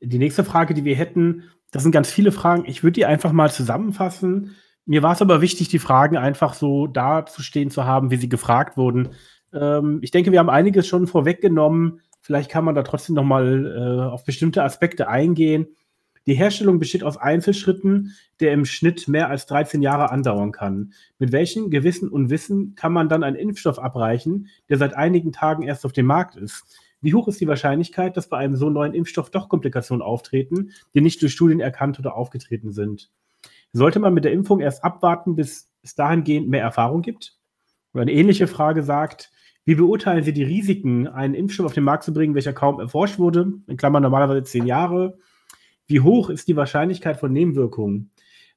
Die nächste Frage, die wir hätten, das sind ganz viele Fragen. Ich würde die einfach mal zusammenfassen. Mir war es aber wichtig, die Fragen einfach so dazustehen zu haben, wie sie gefragt wurden. Ähm, ich denke, wir haben einiges schon vorweggenommen. Vielleicht kann man da trotzdem noch mal äh, auf bestimmte Aspekte eingehen. Die Herstellung besteht aus Einzelschritten, der im Schnitt mehr als 13 Jahre andauern kann. Mit welchem Gewissen und Wissen kann man dann einen Impfstoff abreichen, der seit einigen Tagen erst auf dem Markt ist? Wie hoch ist die Wahrscheinlichkeit, dass bei einem so neuen Impfstoff doch Komplikationen auftreten, die nicht durch Studien erkannt oder aufgetreten sind? Sollte man mit der Impfung erst abwarten, bis es dahingehend mehr Erfahrung gibt? Oder eine ähnliche Frage sagt, wie beurteilen Sie die Risiken, einen Impfstoff auf den Markt zu bringen, welcher kaum erforscht wurde, in Klammern normalerweise zehn Jahre? Wie hoch ist die Wahrscheinlichkeit von Nebenwirkungen?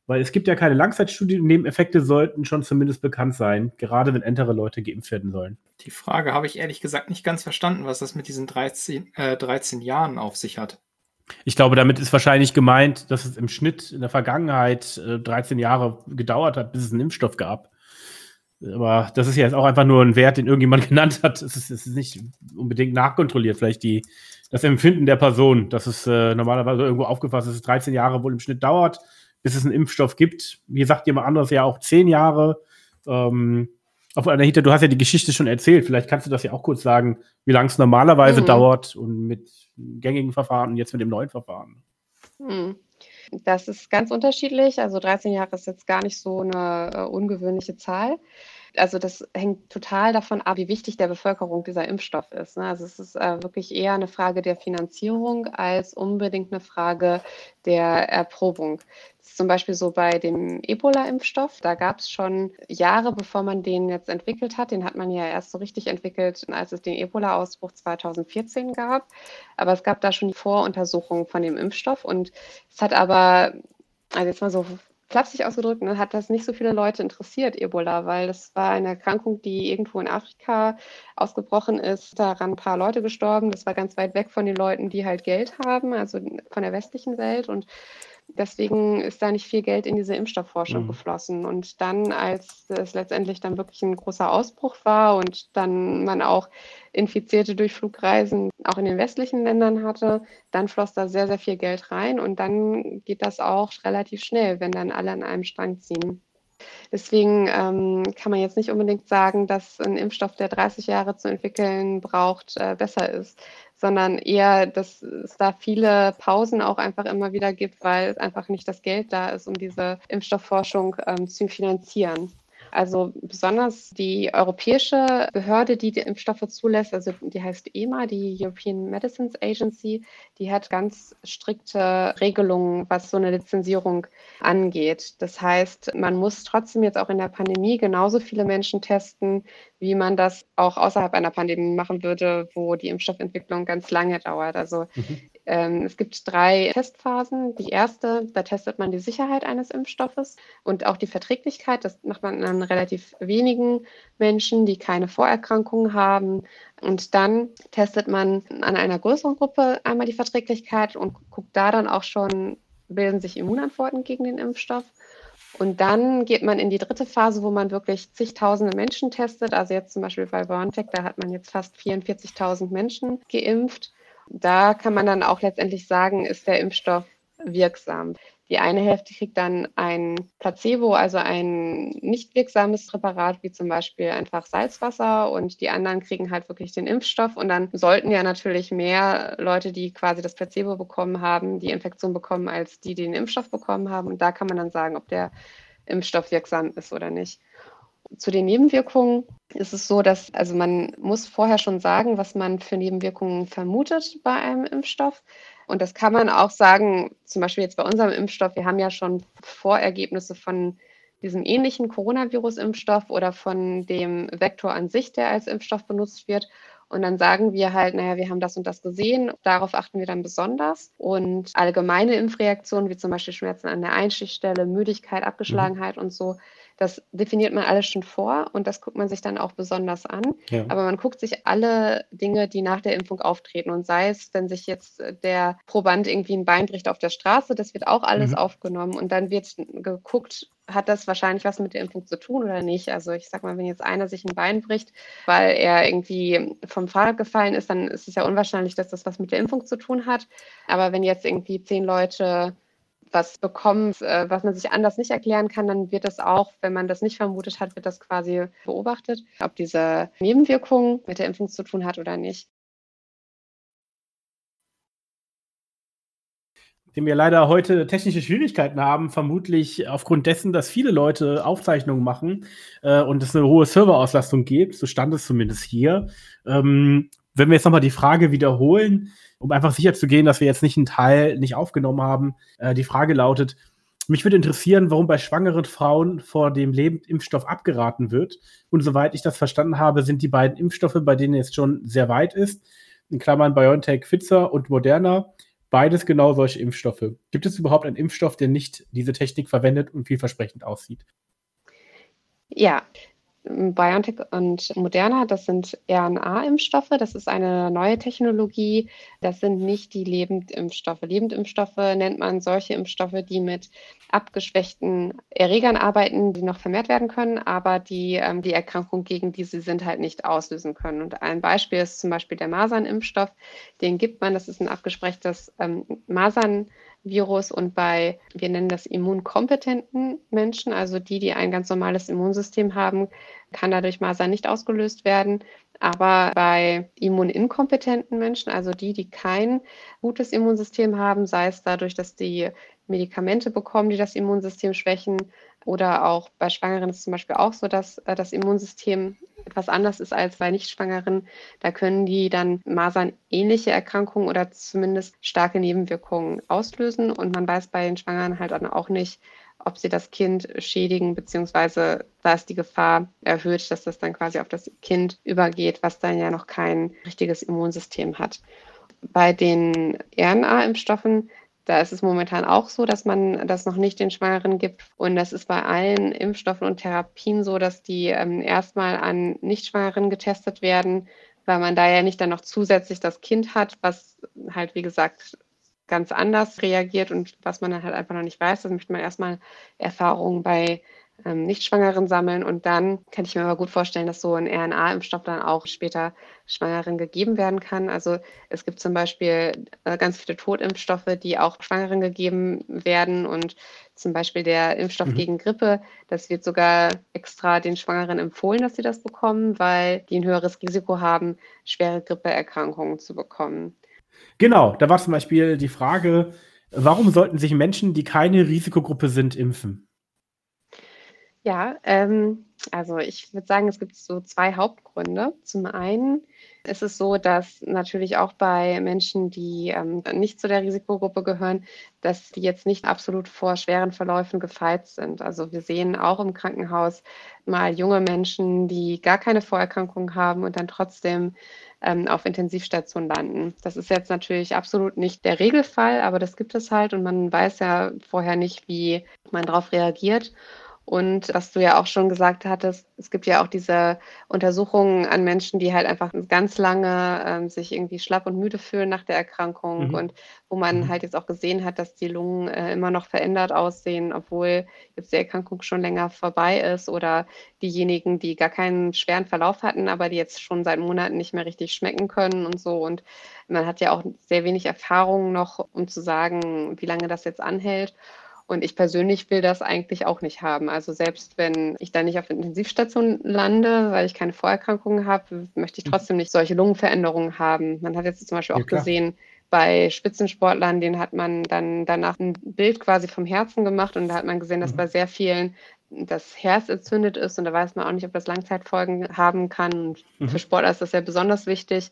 Weil es gibt ja keine Langzeitstudien, Nebeneffekte sollten schon zumindest bekannt sein, gerade wenn ältere Leute geimpft werden sollen. Die Frage habe ich ehrlich gesagt nicht ganz verstanden, was das mit diesen 13, äh, 13 Jahren auf sich hat. Ich glaube, damit ist wahrscheinlich gemeint, dass es im Schnitt in der Vergangenheit äh, 13 Jahre gedauert hat, bis es einen Impfstoff gab. Aber das ist ja jetzt auch einfach nur ein Wert, den irgendjemand genannt hat. Es ist, es ist nicht unbedingt nachkontrolliert, vielleicht die, das Empfinden der Person, dass es äh, normalerweise irgendwo aufgefasst ist, dass es 13 Jahre wohl im Schnitt dauert bis es einen Impfstoff gibt. Wie sagt jemand anderes ja auch zehn Jahre. Ähm, auf Anahita, du hast ja die Geschichte schon erzählt. Vielleicht kannst du das ja auch kurz sagen, wie lange es normalerweise mhm. dauert und mit gängigen Verfahren und jetzt mit dem neuen Verfahren. Mhm. Das ist ganz unterschiedlich. Also 13 Jahre ist jetzt gar nicht so eine äh, ungewöhnliche Zahl also das hängt total davon ab, wie wichtig der Bevölkerung dieser Impfstoff ist. Ne? Also es ist äh, wirklich eher eine Frage der Finanzierung als unbedingt eine Frage der Erprobung. Zum Beispiel so bei dem Ebola-Impfstoff. Da gab es schon Jahre, bevor man den jetzt entwickelt hat. Den hat man ja erst so richtig entwickelt, als es den Ebola-Ausbruch 2014 gab. Aber es gab da schon die Voruntersuchungen von dem Impfstoff und es hat aber also jetzt mal so flapsig ausgedrückt, ne, hat das nicht so viele Leute interessiert, Ebola, weil das war eine Erkrankung, die irgendwo in Afrika ausgebrochen ist. Daran ein paar Leute gestorben. Das war ganz weit weg von den Leuten, die halt Geld haben, also von der westlichen Welt. Und Deswegen ist da nicht viel Geld in diese Impfstoffforschung mhm. geflossen. Und dann, als es letztendlich dann wirklich ein großer Ausbruch war und dann man auch Infizierte durch Flugreisen auch in den westlichen Ländern hatte, dann floss da sehr, sehr viel Geld rein. Und dann geht das auch relativ schnell, wenn dann alle an einem Strang ziehen. Deswegen ähm, kann man jetzt nicht unbedingt sagen, dass ein Impfstoff, der 30 Jahre zu entwickeln braucht, äh, besser ist sondern eher, dass es da viele Pausen auch einfach immer wieder gibt, weil es einfach nicht das Geld da ist, um diese Impfstoffforschung ähm, zu finanzieren. Also besonders die europäische Behörde, die die Impfstoffe zulässt, also die heißt EMA, die European Medicines Agency, die hat ganz strikte Regelungen, was so eine Lizenzierung angeht. Das heißt, man muss trotzdem jetzt auch in der Pandemie genauso viele Menschen testen, wie man das auch außerhalb einer Pandemie machen würde, wo die Impfstoffentwicklung ganz lange dauert. Also mhm. Ähm, es gibt drei Testphasen. Die erste, da testet man die Sicherheit eines Impfstoffes und auch die Verträglichkeit. Das macht man an relativ wenigen Menschen, die keine Vorerkrankungen haben. Und dann testet man an einer größeren Gruppe einmal die Verträglichkeit und guckt da dann auch schon, bilden sich Immunantworten gegen den Impfstoff. Und dann geht man in die dritte Phase, wo man wirklich zigtausende Menschen testet. Also jetzt zum Beispiel bei BioNTech, da hat man jetzt fast 44.000 Menschen geimpft. Da kann man dann auch letztendlich sagen, ist der Impfstoff wirksam. Die eine Hälfte kriegt dann ein Placebo, also ein nicht wirksames Präparat, wie zum Beispiel einfach Salzwasser, und die anderen kriegen halt wirklich den Impfstoff. Und dann sollten ja natürlich mehr Leute, die quasi das Placebo bekommen haben, die Infektion bekommen, als die, die den Impfstoff bekommen haben. Und da kann man dann sagen, ob der Impfstoff wirksam ist oder nicht. Zu den Nebenwirkungen ist es so, dass also man muss vorher schon sagen, was man für Nebenwirkungen vermutet bei einem Impfstoff. Und das kann man auch sagen, zum Beispiel jetzt bei unserem Impfstoff, wir haben ja schon Vorergebnisse von diesem ähnlichen Coronavirus-Impfstoff oder von dem Vektor an sich, der als Impfstoff benutzt wird. Und dann sagen wir halt, naja, wir haben das und das gesehen, darauf achten wir dann besonders. Und allgemeine Impfreaktionen, wie zum Beispiel Schmerzen an der Einstichstelle, Müdigkeit, Abgeschlagenheit mhm. und so, das definiert man alles schon vor und das guckt man sich dann auch besonders an. Ja. Aber man guckt sich alle Dinge, die nach der Impfung auftreten. Und sei es, wenn sich jetzt der Proband irgendwie ein Bein bricht auf der Straße, das wird auch alles mhm. aufgenommen. Und dann wird geguckt, hat das wahrscheinlich was mit der Impfung zu tun oder nicht? Also ich sag mal, wenn jetzt einer sich ein Bein bricht, weil er irgendwie vom Fahrrad gefallen ist, dann ist es ja unwahrscheinlich, dass das was mit der Impfung zu tun hat. Aber wenn jetzt irgendwie zehn Leute was bekommen, äh, was man sich anders nicht erklären kann, dann wird das auch, wenn man das nicht vermutet hat, wird das quasi beobachtet, ob diese Nebenwirkung mit der Impfung zu tun hat oder nicht. Dem wir leider heute technische Schwierigkeiten haben, vermutlich aufgrund dessen, dass viele Leute Aufzeichnungen machen äh, und es eine hohe Serverauslastung gibt, so stand es zumindest hier. Ähm, wenn wir jetzt nochmal die Frage wiederholen, um einfach sicher zu gehen, dass wir jetzt nicht einen Teil nicht aufgenommen haben. Äh, die Frage lautet, mich würde interessieren, warum bei schwangeren Frauen vor dem Lebendimpfstoff abgeraten wird. Und soweit ich das verstanden habe, sind die beiden Impfstoffe, bei denen es schon sehr weit ist, in Klammern BioNTech Pfizer und Moderna, beides genau solche Impfstoffe. Gibt es überhaupt einen Impfstoff, der nicht diese Technik verwendet und vielversprechend aussieht? Ja, BioNTech und Moderna, das sind RNA-Impfstoffe. Das ist eine neue Technologie. Das sind nicht die Lebendimpfstoffe. Lebendimpfstoffe nennt man solche Impfstoffe, die mit abgeschwächten Erregern arbeiten, die noch vermehrt werden können, aber die ähm, die Erkrankung, gegen die sie sind, halt nicht auslösen können. Und ein Beispiel ist zum Beispiel der Masernimpfstoff. Den gibt man, das ist ein abgeschwächtes ähm, Masern Virus und bei, wir nennen das immunkompetenten Menschen, also die, die ein ganz normales Immunsystem haben, kann dadurch Masern nicht ausgelöst werden. Aber bei immuninkompetenten Menschen, also die, die kein gutes Immunsystem haben, sei es dadurch, dass die Medikamente bekommen, die das Immunsystem schwächen, oder auch bei Schwangeren ist zum Beispiel auch so, dass äh, das Immunsystem etwas anders ist als bei Nichtschwangeren. Da können die dann Masern ähnliche Erkrankungen oder zumindest starke Nebenwirkungen auslösen. Und man weiß bei den Schwangeren halt dann auch nicht, ob sie das Kind schädigen, beziehungsweise da ist die Gefahr erhöht, dass das dann quasi auf das Kind übergeht, was dann ja noch kein richtiges Immunsystem hat. Bei den RNA-Impfstoffen da ist es momentan auch so, dass man das noch nicht den Schwangeren gibt. Und das ist bei allen Impfstoffen und Therapien so, dass die ähm, erstmal an Nichtschwangeren getestet werden, weil man da ja nicht dann noch zusätzlich das Kind hat, was halt, wie gesagt, ganz anders reagiert und was man dann halt einfach noch nicht weiß. Das möchte man erstmal Erfahrungen bei ähm, Nichtschwangeren sammeln. Und dann kann ich mir aber gut vorstellen, dass so ein RNA-Impfstoff dann auch später Schwangeren gegeben werden kann. Also es gibt zum Beispiel äh, ganz viele Totimpfstoffe, die auch Schwangeren gegeben werden. Und zum Beispiel der Impfstoff mhm. gegen Grippe, das wird sogar extra den Schwangeren empfohlen, dass sie das bekommen, weil die ein höheres Risiko haben, schwere Grippeerkrankungen zu bekommen. Genau, da war zum Beispiel die Frage, warum sollten sich Menschen, die keine Risikogruppe sind, impfen? Ja, ähm, also ich würde sagen, es gibt so zwei Hauptgründe. Zum einen ist es so, dass natürlich auch bei Menschen, die ähm, nicht zu der Risikogruppe gehören, dass die jetzt nicht absolut vor schweren Verläufen gefeit sind. Also wir sehen auch im Krankenhaus mal junge Menschen, die gar keine Vorerkrankungen haben und dann trotzdem ähm, auf Intensivstationen landen. Das ist jetzt natürlich absolut nicht der Regelfall, aber das gibt es halt und man weiß ja vorher nicht, wie man darauf reagiert. Und was du ja auch schon gesagt hattest, es gibt ja auch diese Untersuchungen an Menschen, die halt einfach ganz lange ähm, sich irgendwie schlapp und müde fühlen nach der Erkrankung mhm. und wo man mhm. halt jetzt auch gesehen hat, dass die Lungen äh, immer noch verändert aussehen, obwohl jetzt die Erkrankung schon länger vorbei ist oder diejenigen, die gar keinen schweren Verlauf hatten, aber die jetzt schon seit Monaten nicht mehr richtig schmecken können und so. Und man hat ja auch sehr wenig Erfahrung noch, um zu sagen, wie lange das jetzt anhält. Und ich persönlich will das eigentlich auch nicht haben. Also selbst wenn ich da nicht auf Intensivstation lande, weil ich keine Vorerkrankungen habe, möchte ich mhm. trotzdem nicht solche Lungenveränderungen haben. Man hat jetzt zum Beispiel auch ja, gesehen, bei Spitzensportlern, denen hat man dann danach ein Bild quasi vom Herzen gemacht und da hat man gesehen, dass mhm. bei sehr vielen das Herz entzündet ist und da weiß man auch nicht, ob das Langzeitfolgen haben kann. Mhm. Für Sportler ist das ja besonders wichtig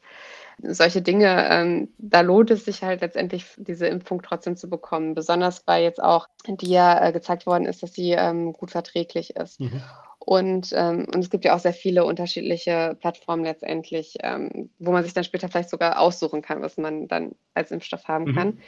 solche Dinge, ähm, da lohnt es sich halt letztendlich, diese Impfung trotzdem zu bekommen. Besonders weil jetzt auch die ja äh, gezeigt worden ist, dass sie ähm, gut verträglich ist. Mhm. Und, ähm, und es gibt ja auch sehr viele unterschiedliche Plattformen letztendlich, ähm, wo man sich dann später vielleicht sogar aussuchen kann, was man dann als Impfstoff haben mhm. kann.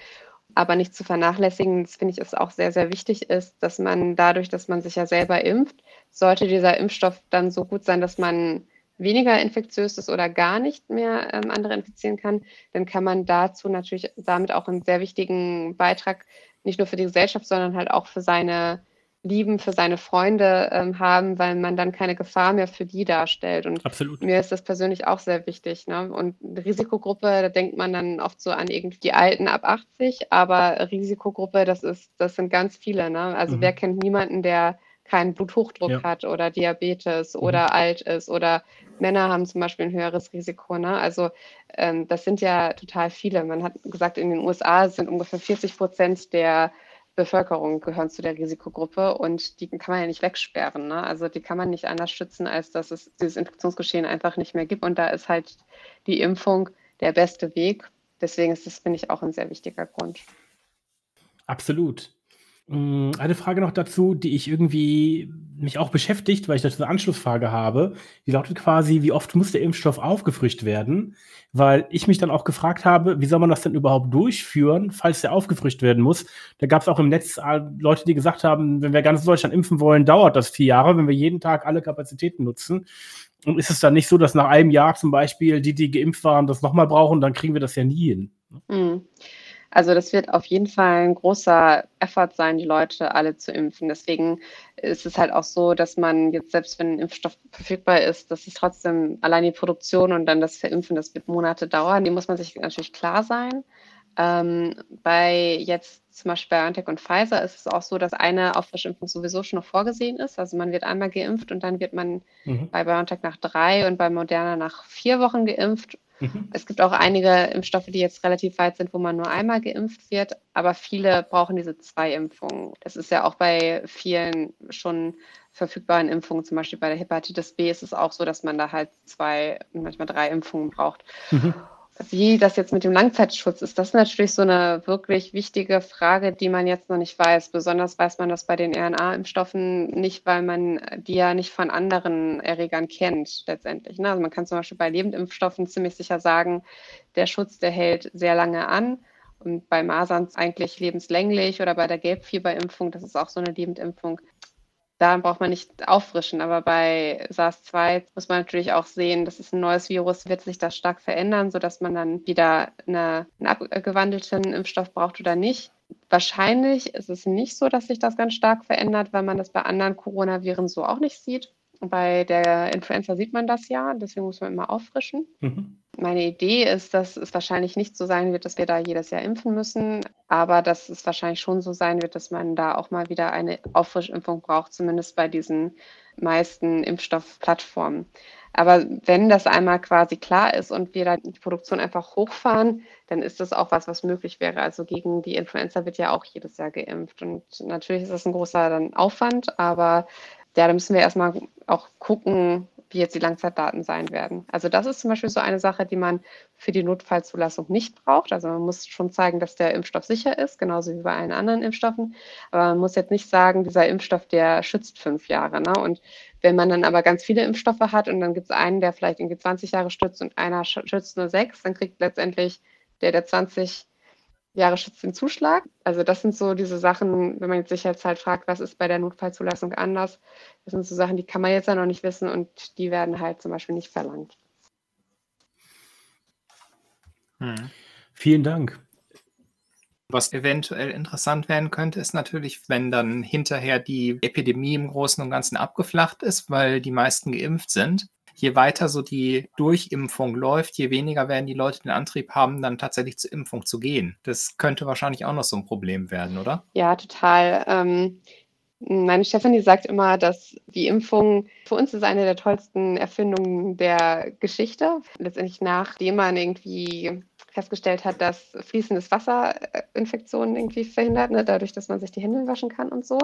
Aber nicht zu vernachlässigen, das finde ich, ist auch sehr, sehr wichtig ist, dass man dadurch, dass man sich ja selber impft, sollte dieser Impfstoff dann so gut sein, dass man weniger infektiös ist oder gar nicht mehr ähm, andere infizieren kann, dann kann man dazu natürlich damit auch einen sehr wichtigen Beitrag nicht nur für die Gesellschaft, sondern halt auch für seine Lieben, für seine Freunde ähm, haben, weil man dann keine Gefahr mehr für die darstellt. Und Absolut. mir ist das persönlich auch sehr wichtig. Ne? Und Risikogruppe, da denkt man dann oft so an irgendwie die Alten ab 80, aber Risikogruppe, das ist, das sind ganz viele. Ne? Also mhm. wer kennt niemanden, der keinen Bluthochdruck ja. hat oder Diabetes mhm. oder alt ist oder Männer haben zum Beispiel ein höheres Risiko. Ne? Also ähm, das sind ja total viele. Man hat gesagt, in den USA sind ungefähr 40 Prozent der Bevölkerung gehören zu der Risikogruppe und die kann man ja nicht wegsperren. Ne? Also die kann man nicht anders schützen, als dass es dieses Infektionsgeschehen einfach nicht mehr gibt. Und da ist halt die Impfung der beste Weg. Deswegen ist das, finde ich, auch ein sehr wichtiger Grund. Absolut. Hm, eine Frage noch dazu, die ich irgendwie mich auch beschäftigt, weil ich dazu eine Anschlussfrage habe. Die lautet quasi, wie oft muss der Impfstoff aufgefrischt werden? Weil ich mich dann auch gefragt habe, wie soll man das denn überhaupt durchführen, falls der aufgefrischt werden muss? Da gab es auch im Netz äh, Leute, die gesagt haben, wenn wir ganz Deutschland impfen wollen, dauert das vier Jahre, wenn wir jeden Tag alle Kapazitäten nutzen. Und ist es dann nicht so, dass nach einem Jahr zum Beispiel die, die geimpft waren, das nochmal brauchen, dann kriegen wir das ja nie hin? Mhm. Also das wird auf jeden Fall ein großer Effort sein, die Leute alle zu impfen. Deswegen ist es halt auch so, dass man jetzt, selbst wenn ein Impfstoff verfügbar ist, dass es trotzdem allein die Produktion und dann das Verimpfen, das wird Monate dauern. Die muss man sich natürlich klar sein. Ähm, bei jetzt zum Beispiel BioNTech und Pfizer ist es auch so, dass eine Auffrischimpfung sowieso schon noch vorgesehen ist. Also man wird einmal geimpft und dann wird man mhm. bei BioNTech nach drei und bei Moderna nach vier Wochen geimpft Mhm. Es gibt auch einige Impfstoffe, die jetzt relativ weit sind, wo man nur einmal geimpft wird, aber viele brauchen diese zwei Impfungen. Das ist ja auch bei vielen schon verfügbaren Impfungen, zum Beispiel bei der Hepatitis B ist es auch so, dass man da halt zwei, manchmal drei Impfungen braucht. Mhm wie das jetzt mit dem Langzeitschutz ist, das ist natürlich so eine wirklich wichtige Frage, die man jetzt noch nicht weiß. Besonders weiß man das bei den RNA-Impfstoffen nicht, weil man die ja nicht von anderen Erregern kennt letztendlich. Ne? Also man kann zum Beispiel bei Lebendimpfstoffen ziemlich sicher sagen, der Schutz, der hält sehr lange an. Und bei Masern eigentlich lebenslänglich oder bei der Gelbfieberimpfung, das ist auch so eine Lebendimpfung. Da braucht man nicht auffrischen. Aber bei SARS-2 muss man natürlich auch sehen, das ist ein neues Virus, wird sich das stark verändern, sodass man dann wieder eine, einen abgewandelten Impfstoff braucht oder nicht. Wahrscheinlich ist es nicht so, dass sich das ganz stark verändert, weil man das bei anderen Coronaviren so auch nicht sieht. Bei der Influenza sieht man das ja, deswegen muss man immer auffrischen. Mhm. Meine Idee ist, dass es wahrscheinlich nicht so sein wird, dass wir da jedes Jahr impfen müssen, aber dass es wahrscheinlich schon so sein wird, dass man da auch mal wieder eine Auffrischimpfung braucht, zumindest bei diesen meisten Impfstoffplattformen. Aber wenn das einmal quasi klar ist und wir da die Produktion einfach hochfahren, dann ist das auch was, was möglich wäre. Also gegen die Influenza wird ja auch jedes Jahr geimpft. Und natürlich ist das ein großer dann Aufwand, aber ja, da müssen wir erstmal auch gucken, wie jetzt die Langzeitdaten sein werden. Also das ist zum Beispiel so eine Sache, die man für die Notfallzulassung nicht braucht. Also man muss schon zeigen, dass der Impfstoff sicher ist, genauso wie bei allen anderen Impfstoffen. Aber man muss jetzt nicht sagen, dieser Impfstoff, der schützt fünf Jahre. Ne? Und wenn man dann aber ganz viele Impfstoffe hat und dann gibt es einen, der vielleicht irgendwie 20 Jahre schützt und einer schützt nur sechs, dann kriegt letztendlich der, der 20 Jahre schützt den Zuschlag. Also das sind so diese Sachen, wenn man jetzt sich jetzt halt fragt, was ist bei der Notfallzulassung anders, das sind so Sachen, die kann man jetzt ja noch nicht wissen und die werden halt zum Beispiel nicht verlangt. Hm. Vielen Dank. Was eventuell interessant werden könnte, ist natürlich, wenn dann hinterher die Epidemie im Großen und Ganzen abgeflacht ist, weil die meisten geimpft sind je weiter so die Durchimpfung läuft, je weniger werden die Leute den Antrieb haben, dann tatsächlich zur Impfung zu gehen. Das könnte wahrscheinlich auch noch so ein Problem werden, oder? Ja, total. Ähm, meine Stefanie sagt immer, dass die Impfung für uns ist eine der tollsten Erfindungen der Geschichte. Letztendlich nachdem man irgendwie festgestellt hat, dass fließendes Wasser äh, Infektionen irgendwie verhindert, ne, dadurch, dass man sich die Hände waschen kann und so,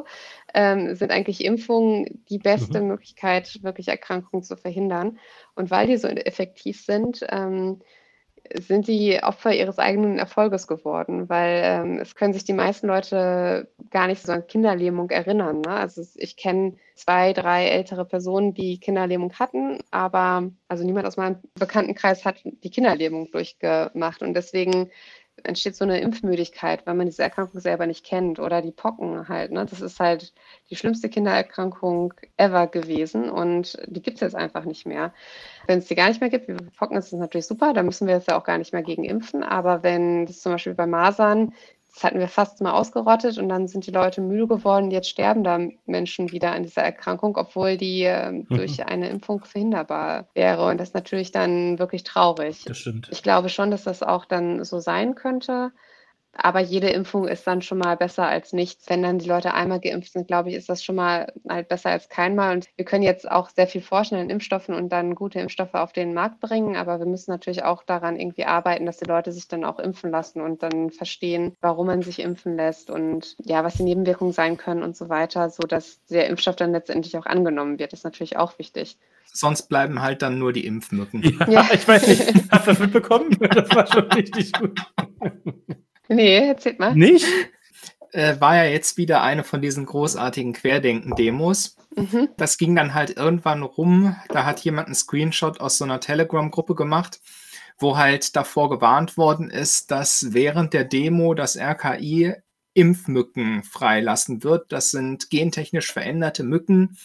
ähm, sind eigentlich Impfungen die beste mhm. Möglichkeit, wirklich Erkrankungen zu verhindern. Und weil die so effektiv sind, ähm, sind die Opfer ihres eigenen Erfolges geworden, weil ähm, es können sich die meisten Leute gar nicht so an Kinderlähmung erinnern. Ne? Also ich kenne zwei, drei ältere Personen, die Kinderlähmung hatten, aber also niemand aus meinem Bekanntenkreis hat die Kinderlähmung durchgemacht und deswegen entsteht so eine Impfmüdigkeit, weil man diese Erkrankung selber nicht kennt oder die Pocken halt. Ne? Das ist halt die schlimmste Kindererkrankung ever gewesen und die gibt es jetzt einfach nicht mehr. Wenn es die gar nicht mehr gibt, wie Pocken, ist das natürlich super, da müssen wir jetzt ja auch gar nicht mehr gegen impfen. Aber wenn das zum Beispiel bei Masern das hatten wir fast mal ausgerottet und dann sind die Leute müde geworden. Jetzt sterben da Menschen wieder an dieser Erkrankung, obwohl die äh, durch eine Impfung verhinderbar wäre. Und das ist natürlich dann wirklich traurig. Das stimmt. Ich glaube schon, dass das auch dann so sein könnte. Aber jede Impfung ist dann schon mal besser als nichts. Wenn dann die Leute einmal geimpft sind, glaube ich, ist das schon mal halt besser als keinmal. Und wir können jetzt auch sehr viel forschen in Impfstoffen und dann gute Impfstoffe auf den Markt bringen. Aber wir müssen natürlich auch daran irgendwie arbeiten, dass die Leute sich dann auch impfen lassen und dann verstehen, warum man sich impfen lässt und ja, was die Nebenwirkungen sein können und so weiter, sodass der Impfstoff dann letztendlich auch angenommen wird. Das ist natürlich auch wichtig. Sonst bleiben halt dann nur die Impfmücken. Ja, ja. ich weiß nicht, hast du das mitbekommen? Das war schon richtig gut. Nee, erzählt mal. Nicht? Äh, war ja jetzt wieder eine von diesen großartigen Querdenken-Demos. Mhm. Das ging dann halt irgendwann rum. Da hat jemand einen Screenshot aus so einer Telegram-Gruppe gemacht, wo halt davor gewarnt worden ist, dass während der Demo das RKI Impfmücken freilassen wird. Das sind gentechnisch veränderte Mücken,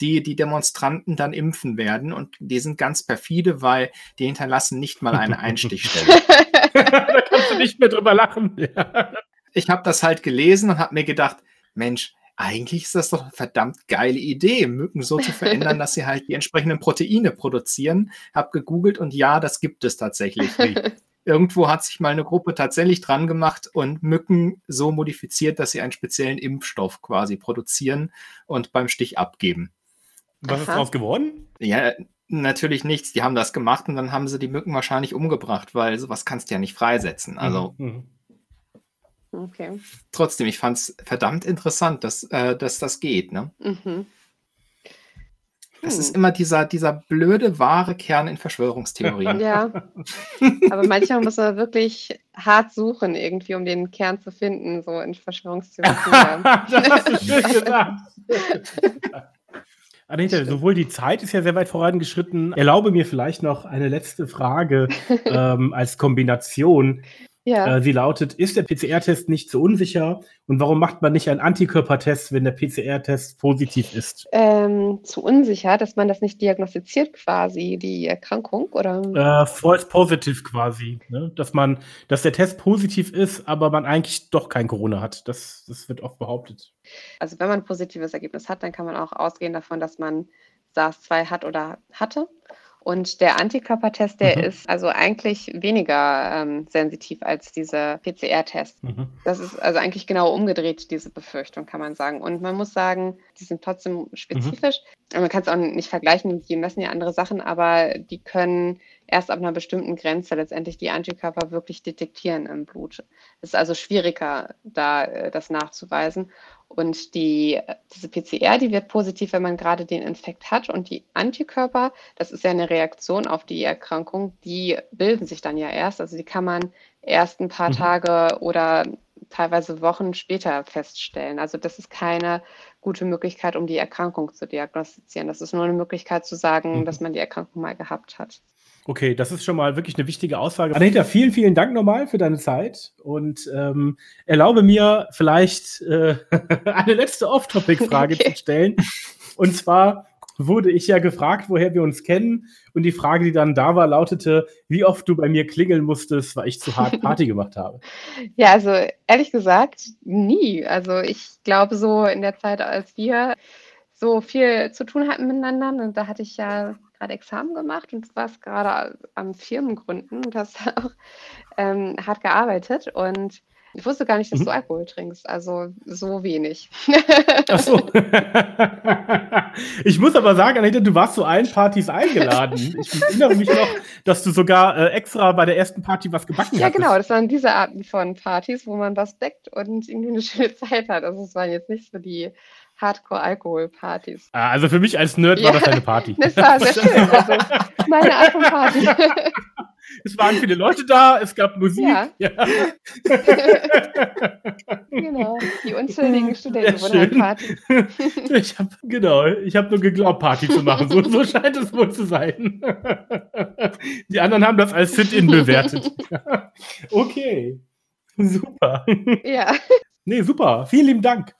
die die Demonstranten dann impfen werden. Und die sind ganz perfide, weil die hinterlassen nicht mal eine Einstichstelle. da kannst du nicht mehr drüber lachen. Ja. Ich habe das halt gelesen und habe mir gedacht, Mensch, eigentlich ist das doch eine verdammt geile Idee, Mücken so zu verändern, dass sie halt die entsprechenden Proteine produzieren. Hab gegoogelt und ja, das gibt es tatsächlich. Irgendwo hat sich mal eine Gruppe tatsächlich dran gemacht und Mücken so modifiziert, dass sie einen speziellen Impfstoff quasi produzieren und beim Stich abgeben. Was Aha. ist daraus geworden? Ja, natürlich nichts. Die haben das gemacht und dann haben sie die Mücken wahrscheinlich umgebracht, weil sowas kannst du ja nicht freisetzen. Also. Mhm. mhm. Okay. Trotzdem, ich fand es verdammt interessant, dass, äh, dass das geht. Ne? Mhm. Das ist hm. immer dieser, dieser blöde, wahre Kern in Verschwörungstheorien. Ja. Aber manchmal muss man wirklich hart suchen, irgendwie, um den Kern zu finden, so in Verschwörungstheorien. das hast du schön gesagt. Anita, sowohl die Zeit ist ja sehr weit vorangeschritten. Erlaube mir vielleicht noch eine letzte Frage ähm, als Kombination. Ja. Äh, sie lautet, ist der PCR-Test nicht zu unsicher und warum macht man nicht einen Antikörpertest, wenn der PCR-Test positiv ist? Ähm, zu unsicher, dass man das nicht diagnostiziert quasi, die Erkrankung, oder? Äh, false positive quasi, ne? dass man, dass der Test positiv ist, aber man eigentlich doch kein Corona hat. Das, das wird oft behauptet. Also wenn man ein positives Ergebnis hat, dann kann man auch ausgehen davon, dass man SARS-2 hat oder hatte. Und der Antikörpertest, der mhm. ist also eigentlich weniger ähm, sensitiv als dieser PCR-Test. Mhm. Das ist also eigentlich genau umgedreht, diese Befürchtung, kann man sagen. Und man muss sagen, die sind trotzdem spezifisch. Mhm. Man kann es auch nicht vergleichen, die messen ja andere Sachen, aber die können erst ab einer bestimmten Grenze letztendlich die Antikörper wirklich detektieren im Blut. Es ist also schwieriger, da äh, das nachzuweisen. Und die, diese PCR, die wird positiv, wenn man gerade den Infekt hat. Und die Antikörper, das ist ja eine Reaktion auf die Erkrankung, die bilden sich dann ja erst. Also die kann man erst ein paar mhm. Tage oder teilweise Wochen später feststellen. Also das ist keine gute Möglichkeit, um die Erkrankung zu diagnostizieren. Das ist nur eine Möglichkeit zu sagen, mhm. dass man die Erkrankung mal gehabt hat. Okay, das ist schon mal wirklich eine wichtige Aussage. Anita, vielen, vielen Dank nochmal für deine Zeit und ähm, erlaube mir vielleicht äh, eine letzte Off-Topic-Frage okay. zu stellen. Und zwar wurde ich ja gefragt, woher wir uns kennen. Und die Frage, die dann da war, lautete, wie oft du bei mir klingeln musstest, weil ich zu hart Party gemacht habe. Ja, also ehrlich gesagt, nie. Also ich glaube, so in der Zeit, als wir so viel zu tun hatten miteinander, und da hatte ich ja gerade Examen gemacht und du warst gerade am Firmengründen und hast auch ähm, hart gearbeitet und ich wusste gar nicht, dass mhm. du Alkohol trinkst, also so wenig. Ach so. ich muss aber sagen, Anita, du warst zu allen Partys eingeladen. Ich erinnere mich noch, dass du sogar äh, extra bei der ersten Party was gebacken hast. Ja, hattest. genau, das waren diese Arten von Partys, wo man was deckt und irgendwie eine schöne Zeit hat. Also es waren jetzt nicht so die Hardcore-Alkohol-Partys. Ah, also für mich als Nerd ja, war das eine Party. Das war sehr schön. Also meine Art von Party. Es waren viele Leute da, es gab Musik. Ja. ja. genau, die unzähligen Studenten wurden halt Party. ich habe genau, ich habe nur geglaubt, Party zu machen. So, so scheint es wohl zu sein. Die anderen haben das als Sit-In bewertet. okay, super. Ja. Nee, super. Vielen lieben Dank.